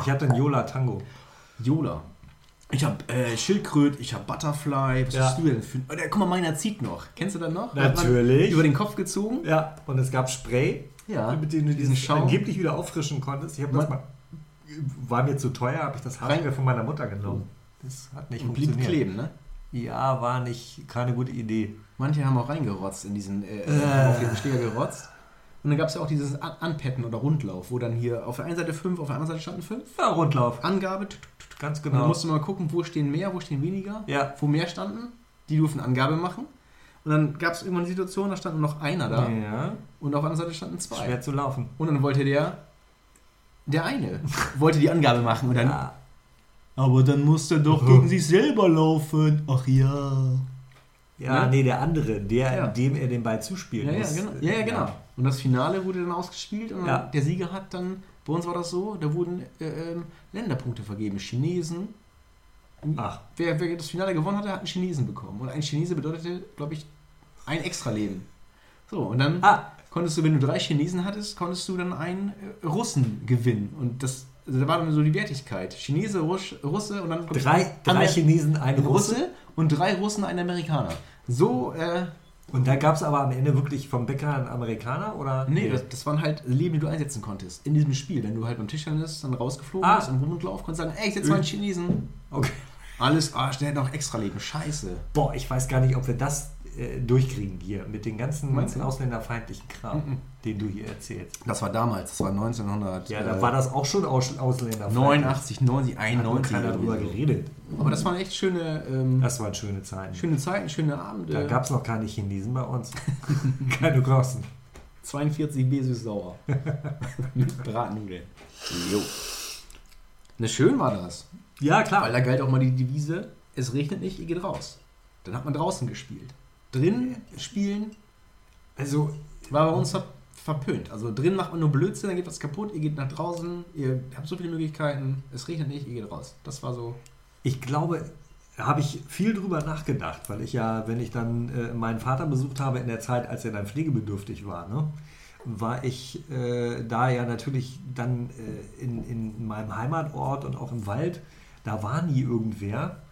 A: Ich hatte einen Yola Tango.
B: Jola. Ich habe äh, Schildkröt, ich habe Butterfly. Was
A: Ja.
B: hast du denn für... Oh, der, guck mal, meiner zieht noch. Kennst du das noch?
A: Natürlich.
B: Über den Kopf gezogen.
A: Ja. Und es gab Spray,
B: Ja.
A: mit dem du
B: diesen
A: diesen
B: Schaum.
A: angeblich wieder auffrischen konntest. Ich habe das mal. War mir zu teuer, habe ich das Haarspray von meiner Mutter genommen. Das hat nicht
B: Und blieb
A: funktioniert.
B: kleben, ne?
A: Ja, war nicht keine gute Idee.
B: Manche haben auch reingerotzt in diesen, äh,
A: Äh.
B: auf den Schläger gerotzt. Und dann gab es ja auch dieses An Anpetten oder Rundlauf, wo dann hier auf der einen Seite 5, auf der anderen Seite standen 5.
A: Ja, Rundlauf.
B: Angabe, tut, tut, tut.
A: Ganz
B: Und dann
A: genau.
B: musst du mal gucken, wo stehen mehr, wo stehen weniger.
A: Ja.
B: Wo mehr standen, die durften Angabe machen. Und dann gab es irgendwann eine Situation, da stand nur noch einer da
A: Ja.
B: und auf der anderen Seite standen zwei.
A: Schwer zu laufen.
B: Und dann wollte der, der eine, wollte die Angabe machen und dann,
A: Ja.
B: aber dann musste er doch gegen sich selber laufen. Ach ja.
A: Ja,
B: Ne?
A: nee, der andere, der,
B: Ja.
A: dem er den Ball zuspielen
B: Ja, ja,
A: muss.
B: genau. Ja, ja, genau. Und das Finale wurde dann ausgespielt und
A: Ja.
B: der Sieger hat dann, bei uns war das so, da wurden äh, ähm, Länderpunkte vergeben. Chinesen.
A: Ach,
B: Wer, wer das Finale gewonnen hatte, hat einen Chinesen bekommen. Und ein Chinese bedeutete, glaube ich, ein extra Leben. So, und dann
A: ah,
B: konntest du, wenn du drei Chinesen hattest, konntest du dann einen äh, Russen gewinnen. Und das, also da war dann so die Wertigkeit. Chinese, Rusch, Russe und dann
A: drei, drei Chinesen, ein Russe.
B: Russe und drei Russen, ein Amerikaner. So, äh,
A: Und da gab es aber am Ende wirklich vom Bäcker einen Amerikaner? Oder?
B: Nee, das, das waren halt Leben, die du einsetzen konntest in diesem Spiel. Wenn du halt beim Tischtennis dann rausgeflogen
A: Ah.
B: bist im Rundlauf, konntest sagen, ey, ich setze mal einen Chinesen.
A: Okay.
B: Alles, ah, der hat noch extra Leben. Scheiße.
A: Boah, ich weiß gar nicht, ob wir das äh, durchkriegen hier mit den ganzen
B: Meinst du?
A: ausländerfeindlichen Kram,
B: Mhm.
A: den du hier erzählst.
B: Das war damals, das war 1900.
A: Ja, da
B: äh,
A: war das auch schon aus, ausländerfeindlich.
B: 89, 90,
A: Hat nur
B: 91.
A: keiner drüber
B: irgendwie so.
A: geredet.
B: Aber das waren echt schöne, ähm,
A: Das waren schöne Zeiten.
B: schöne Zeiten, schöne Abende.
A: Da gab es noch keine Chinesen bei uns. keine Großen.
B: 42 B süß-sauer. Mit Bratnudeln. Jo. Ne, schön war das.
A: Ja,
B: Weil
A: klar.
B: da galt auch mal die Devise, es regnet nicht, ihr geht raus. Dann hat man draußen gespielt. Drin spielen,
A: Also,
B: War bei uns ver verpönt. Also drin macht man nur Blödsinn, dann geht was kaputt, ihr geht nach draußen, ihr habt so viele Möglichkeiten, es regnet nicht, ihr geht raus. Das war so.
A: ich glaube, habe ich viel drüber nachgedacht, weil ich ja, wenn ich dann äh, meinen Vater besucht habe in der Zeit, als er dann pflegebedürftig war, ne, war ich äh, da ja natürlich dann äh, in, in meinem Heimatort und auch im Wald, da war nie irgendwer.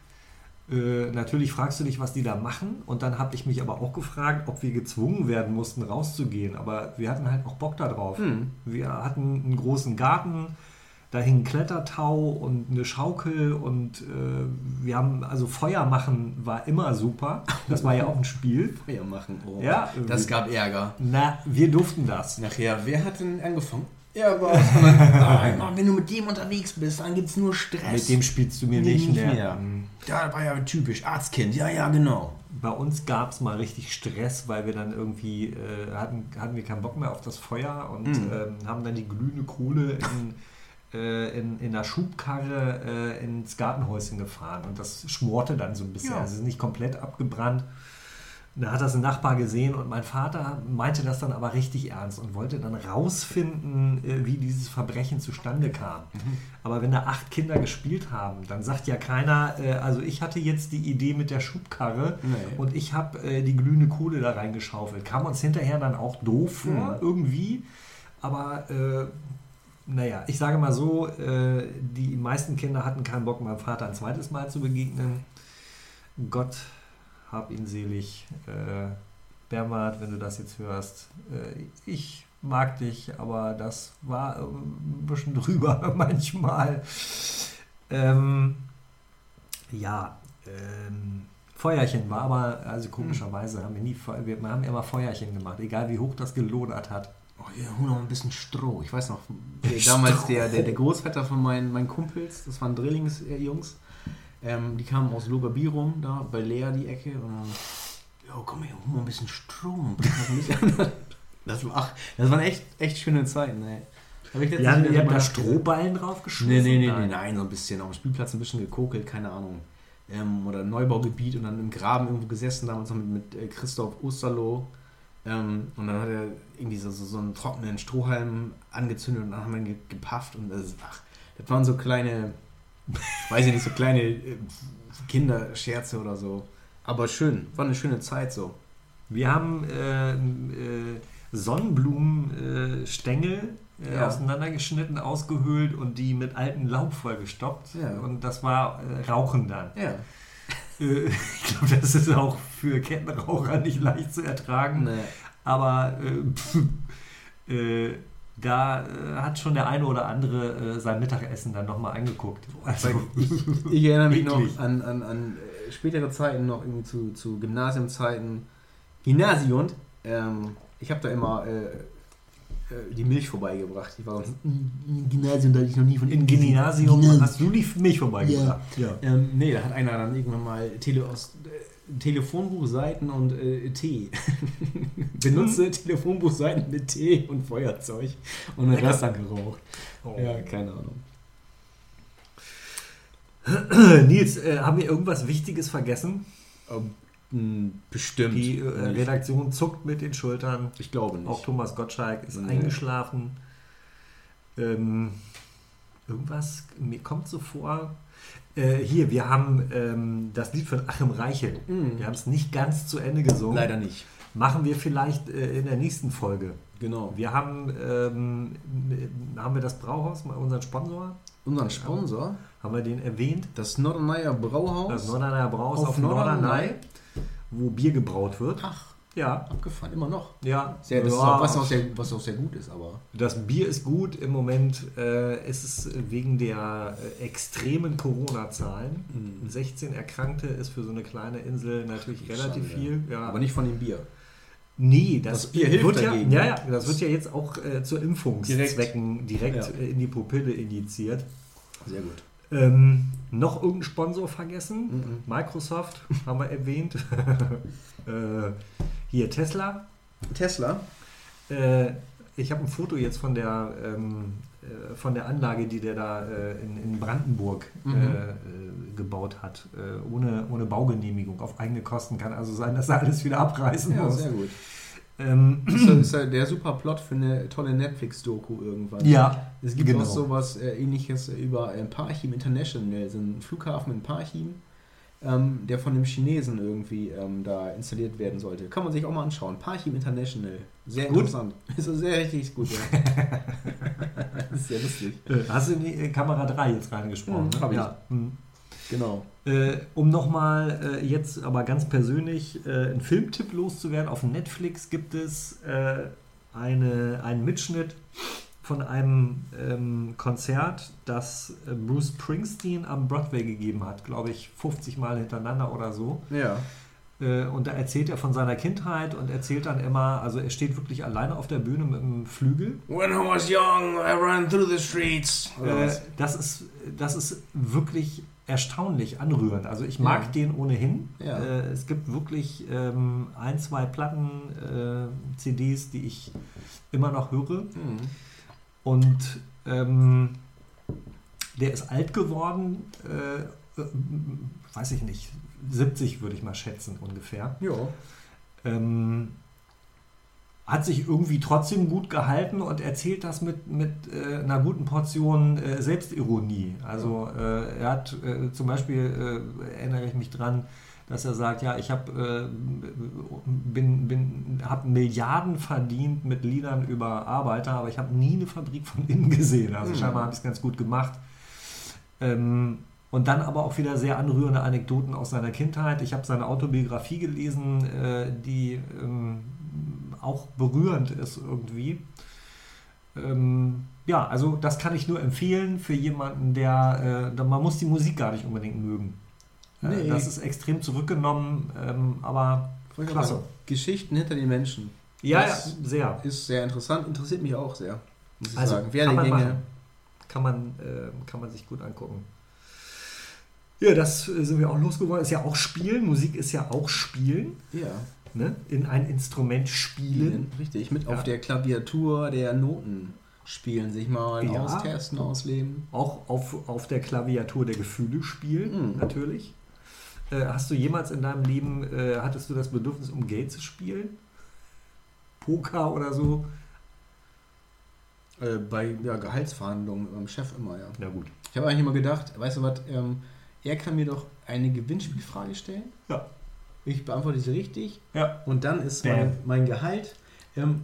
A: Äh, natürlich fragst du dich, was die da machen. Und dann habe ich mich aber auch gefragt, ob wir gezwungen werden mussten, rauszugehen. Aber wir hatten halt auch Bock darauf.
B: Hm.
A: Wir hatten einen großen Garten, da hing Klettertau und eine Schaukel und äh, wir haben, also Feuer machen war immer super. Das war ja auch ein Spiel.
B: Feuer machen. Oh.
A: Ja,
B: das gab Ärger.
A: Na, wir durften das.
B: Nachher, wer hat denn angefangen? Er. Und dann, ah, wenn du mit dem unterwegs bist, dann gibt es nur Stress.
A: Mit dem spielst du mir nicht,
B: nicht
A: mehr.
B: mehr. Ja, war ja typisch. Arztkind, ja, ja, genau.
A: Bei uns gab es mal richtig Stress, weil wir dann irgendwie äh, hatten, hatten wir keinen Bock mehr auf das Feuer und
B: Mhm.
A: ähm, haben dann die glühende Kohle in, äh, in, in der Schubkarre äh, ins Gartenhäuschen gefahren und das schmorte dann so ein bisschen.
B: Ja.
A: Also es ist nicht komplett abgebrannt. Da hat das ein Nachbar gesehen und mein Vater meinte das dann aber richtig ernst und wollte dann rausfinden, äh, wie dieses Verbrechen zustande kam. Aber wenn da acht Kinder gespielt haben, dann sagt ja keiner, äh, also ich hatte jetzt die Idee mit der Schubkarre
B: Nee.
A: und ich habe äh, die glühende Kohle da reingeschaufelt. Kam uns hinterher dann auch doof vor,
B: Mhm.
A: irgendwie. Aber äh, naja, ich sage mal so, äh, die meisten Kinder hatten keinen Bock, meinem Vater ein zweites Mal zu begegnen. Gott hab ihn selig. Äh, Bernhard, wenn du das jetzt hörst, äh, ich mag dich, aber das war ein bisschen drüber manchmal. Ähm, ja, ähm, Feuerchen war aber, also komischerweise haben wir nie, wir haben immer Feuerchen gemacht, egal wie hoch das gelodert hat.
B: Oh, ja, hol noch ein bisschen Stroh. Ich weiß noch, der, damals der, der, der Großvater von meinen, meinen Kumpels, das waren Drillingsjungs, ähm, die kamen aus Logabirum, da bei Lea die Ecke und dann, ja, komm her, hol mal ein bisschen Strom. Das, war, ach, das waren echt, echt schöne Zeiten, ey. Hab ich letztens
A: Ja, ihr habt da. Strohballen drauf geschmissen?
B: Nee, nee, nee, nee, nein, so ein bisschen auf dem Spielplatz ein bisschen gekokelt, keine Ahnung. Ähm, oder Neubaugebiet und dann im Graben irgendwo gesessen, damals noch mit, mit äh, Christoph Osterloh. Ähm, und dann hat er irgendwie so, so, so einen trockenen Strohhalm angezündet und dann haben wir ihn ge gepafft und das, ach, das waren so kleine, weiß ich nicht, so kleine äh, Kinderscherze oder so. Aber schön, war eine schöne Zeit so.
A: Wir haben äh, äh, Sonnenblumenstängel äh,
B: Ja.
A: auseinandergeschnitten, ausgehöhlt und die mit altem Laub vollgestoppt.
B: Ja.
A: Und das war äh, Rauchen dann.
B: Ja.
A: Äh, ich glaube, das ist auch für Kettenraucher nicht leicht zu ertragen.
B: Nee.
A: Aber pff, da äh, hat schon der eine oder andere äh, sein Mittagessen dann nochmal angeguckt. Also,
B: Ich erinnere mich noch an, an, an äh, spätere Zeiten, noch irgendwie zu, zu Gymnasiumzeiten. Gymnasium, ähm, ich habe da immer äh, äh, die Milch vorbeigebracht. Ich war sonst im Gymnasium, da hatte ich noch nie von
A: Im Gymnasium hast du die Milch vorbeigebracht. Ja.
B: Ähm, nee, da hat einer dann irgendwann mal Tele aus, äh, Telefonbuchseiten und äh, Tee. Benutze Telefonbuchseiten mit Tee und Feuerzeug und den. Rest dann geraucht.
A: Oh.
B: Ja, keine Ahnung.
A: Nils, äh, haben wir irgendwas Wichtiges vergessen?
B: Ähm, mh, bestimmt.
A: Die äh, Redaktion zuckt mit den Schultern.
B: ich glaube nicht.
A: Auch Thomas Gottschalk ist
B: Nee.
A: eingeschlafen. Ähm, irgendwas, mir kommt so vor. Äh, hier, wir haben ähm, das Lied von Achim Reichel.
B: Mhm.
A: Wir haben es nicht ganz zu Ende gesungen.
B: Leider nicht.
A: Machen wir vielleicht äh, in der nächsten Folge.
B: Genau.
A: Wir haben, ähm, haben wir das Brauhaus, unseren Sponsor,
B: Unseren Sponsor,
A: haben wir den erwähnt?
B: das Norderneier Brauhaus.
A: Das Norderney Brauhaus
B: Auf
A: auf, Norderney,
B: Norderney.
A: wo Bier gebraut wird.
B: Ach,
A: Ja,
B: abgefahren, immer noch.
A: ja.
B: Sehr, das ist
A: ja.
B: auch, was, auch sehr, was auch sehr gut ist, aber.
A: Das Bier ist gut. Im Moment äh, ist es wegen der äh, extremen Corona-Zahlen.
B: Mhm.
A: 16 Erkrankte ist für so eine kleine Insel natürlich relativ
B: Schade.
A: viel. Ja.
B: Aber nicht von dem Bier.
A: nee, das,
B: Das Bier hilft
A: wird
B: dagegen.
A: ja, ja, ja, das wird ja jetzt auch äh, zu Impfungszwecken direkt,
B: Ja.
A: äh, in die Pupille injiziert.
B: Sehr gut.
A: Ähm, noch irgendeinen Sponsor vergessen?
B: Mhm.
A: Microsoft haben wir erwähnt. äh, hier Tesla.
B: Tesla.
A: Äh, ich habe ein Foto jetzt von der, ähm, äh, von der Anlage, die der da äh, in, in Brandenburg
B: Mhm.
A: äh, äh, gebaut hat. Äh, ohne, ohne Baugenehmigung, auf eigene Kosten. Kann also sein, dass er alles wieder abreißen
B: Ja,
A: muss.
B: sehr gut.
A: Ähm,
B: Das ist ja- der super Plot für eine tolle Netflix-Doku irgendwann.
A: ja,
B: Es gibt
A: genau.
B: auch sowas äh, ähnliches über äh, Parchim International, so ein Flughafen in Parchim, ähm, der von einem Chinesen irgendwie ähm, da installiert werden sollte. Kann man sich auch mal anschauen. Parchim International. Sehr
A: Gut.
B: interessant. Ist so sehr richtig gut, ja. ist sehr lustig.
A: Äh, Hast du in die äh, Kamera 3 jetzt reingesprochen?
B: Mhm,
A: ne?
B: hab ich.
A: Ja. Mhm.
B: Genau.
A: Äh, um nochmal äh, jetzt aber ganz persönlich äh, einen Filmtipp loszuwerden, auf Netflix gibt es äh, eine, einen Mitschnitt von einem ähm, Konzert, das äh, Bruce Springsteen am Broadway gegeben hat, glaube ich, 50 Mal hintereinander oder so.
B: Ja.
A: Äh, und da erzählt er von seiner Kindheit und erzählt dann immer, also er steht wirklich alleine auf der Bühne mit einem Flügel
B: When I was young, I ran through the streets.
A: Äh, das, ist, das ist wirklich erstaunlich anrührend. Also ich mag
B: Ja.
A: den ohnehin.
B: Ja.
A: Äh, es gibt wirklich ähm, ein, zwei Platten, äh, CDs, die ich immer noch höre.
B: Hm.
A: Und ähm, der ist alt geworden, äh, äh, weiß ich nicht, 70 würde ich mal schätzen ungefähr.
B: Ja.
A: Ähm, hat sich irgendwie trotzdem gut gehalten und erzählt das mit, mit äh, einer guten Portion äh, Selbstironie. Also äh, er hat äh, zum Beispiel, äh, erinnere ich mich dran, dass er sagt, ja, ich habe äh, bin, bin, hab Milliarden verdient mit Liedern über Arbeiter, aber ich habe nie eine Fabrik von innen gesehen. Also
B: Mhm.
A: scheinbar habe ich es ganz gut gemacht. Ähm, und dann aber auch wieder sehr anrührende Anekdoten aus seiner Kindheit. Ich habe seine Autobiografie gelesen, äh, die ähm, auch berührend ist irgendwie. Ähm, ja, also das kann ich nur empfehlen für jemanden, der, äh, man muss die Musik gar nicht unbedingt mögen. Äh,
B: Nee.
A: Das ist extrem zurückgenommen, ähm, aber klasse.
B: sagen, Geschichten hinter den Menschen.
A: Ja, ja,
B: Das
A: sehr.
B: Ist sehr interessant, interessiert mich auch sehr. Muss ich
A: Also
B: sagen.
A: kann man, machen. Kann, man, äh, kann man sich gut angucken. Ja, das äh, sind wir auch losgeworden. Ist ja auch Spielen. Musik ist ja auch Spielen.
B: Ja.
A: Ne? In ein Instrument spielen.
B: Richtig, mit
A: Ja.
B: auf der Klaviatur der Noten spielen, sich mal
A: Ja.
B: austesten, ausleben.
A: Auch auf, auf der Klaviatur der Gefühle spielen,
B: Mhm.
A: natürlich. Äh, hast du jemals in deinem Leben, äh, hattest du das Bedürfnis, um Geld zu spielen? Poker oder so?
B: Äh, bei ja, Gehaltsverhandlungen mit meinem Chef immer, ja.
A: Na gut.
B: Ich habe eigentlich immer gedacht, weißt du was, ähm, er kann mir doch eine Gewinnspielfrage stellen.
A: Ja.
B: Ich beantworte sie richtig
A: Ja.
B: und dann ist mein, mein Gehalt ähm,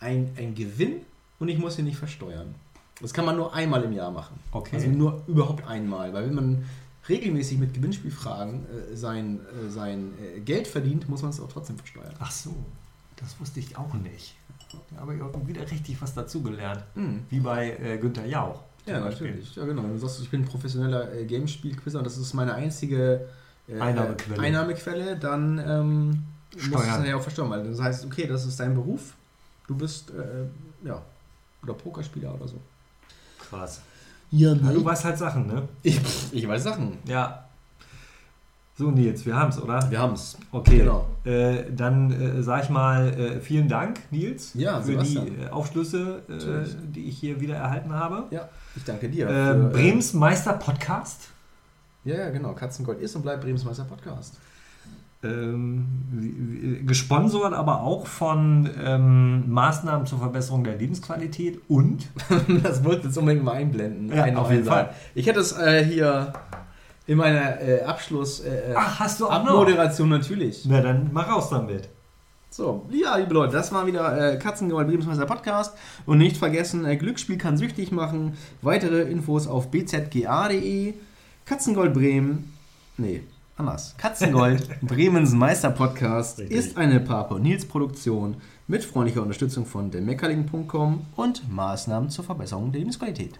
B: ein, ein Gewinn und ich muss ihn nicht versteuern. Das kann man nur einmal im Jahr machen.
A: Okay.
B: Also nur überhaupt einmal. Weil wenn man regelmäßig mit Gewinnspielfragen äh, sein, äh, sein äh, Geld verdient, muss man es auch trotzdem versteuern.
A: Ach so, das wusste ich auch nicht. Da habe ich auch wieder richtig was dazugelernt.
B: Mhm.
A: Wie bei äh, Günther Jauch.
B: Ja,
A: Beispiel.
B: natürlich. Ja, genau. Wenn du sagst, ich bin professioneller äh, Gamespiel-Quizzer und das ist meine einzige äh,
A: Einnahmequelle.
B: äh, Einnahmequelle, dann ähm, musst du es ja auch versteuern. Weil das heißt, okay, das ist dein Beruf. Du bist, ja, oder Pokerspieler oder so.
A: Krass.
B: Ja,
A: Ja, du weißt halt Sachen, ne?
B: ich, ich weiß Sachen.
A: Ja. So, Nils, wir haben es, oder?
B: Wir haben es.
A: Okay.
B: Genau.
A: Äh, dann äh, sage ich mal äh, vielen Dank, Nils,
B: Ja,
A: für die
B: Sebastian.
A: äh, Aufschlüsse, äh, die ich hier wieder erhalten habe.
B: Ja, ich danke dir.
A: Äh,
B: für,
A: Brems Meister Podcast.
B: Ja, ja, genau. Katzengold ist und bleibt Brems Meister Podcast.
A: Ähm, gesponsert aber auch von ähm, Maßnahmen zur Verbesserung der Lebensqualität und
B: das wollte ich jetzt unbedingt mal einblenden.
A: Ja, auf jeden. Fall.
B: Ich hätte es äh, hier in meiner äh, Abschluss äh,
A: Ach, hast du auch noch?
B: Abmoderation natürlich.
A: Na, dann mach raus damit.
B: So, ja, liebe Leute, das war wieder äh, Katzengold Lebensmeister Podcast. Und nicht vergessen, äh, Glücksspiel kann süchtig machen. Weitere Infos auf bzga.de. Katzengold Bremen. Nee, anders. Katzengold Bremens Meister Podcast
A: Richtig.
B: ist eine Papa Nils Produktion mit freundlicher Unterstützung von demeckerling.com und Maßnahmen zur Verbesserung der Lebensqualität.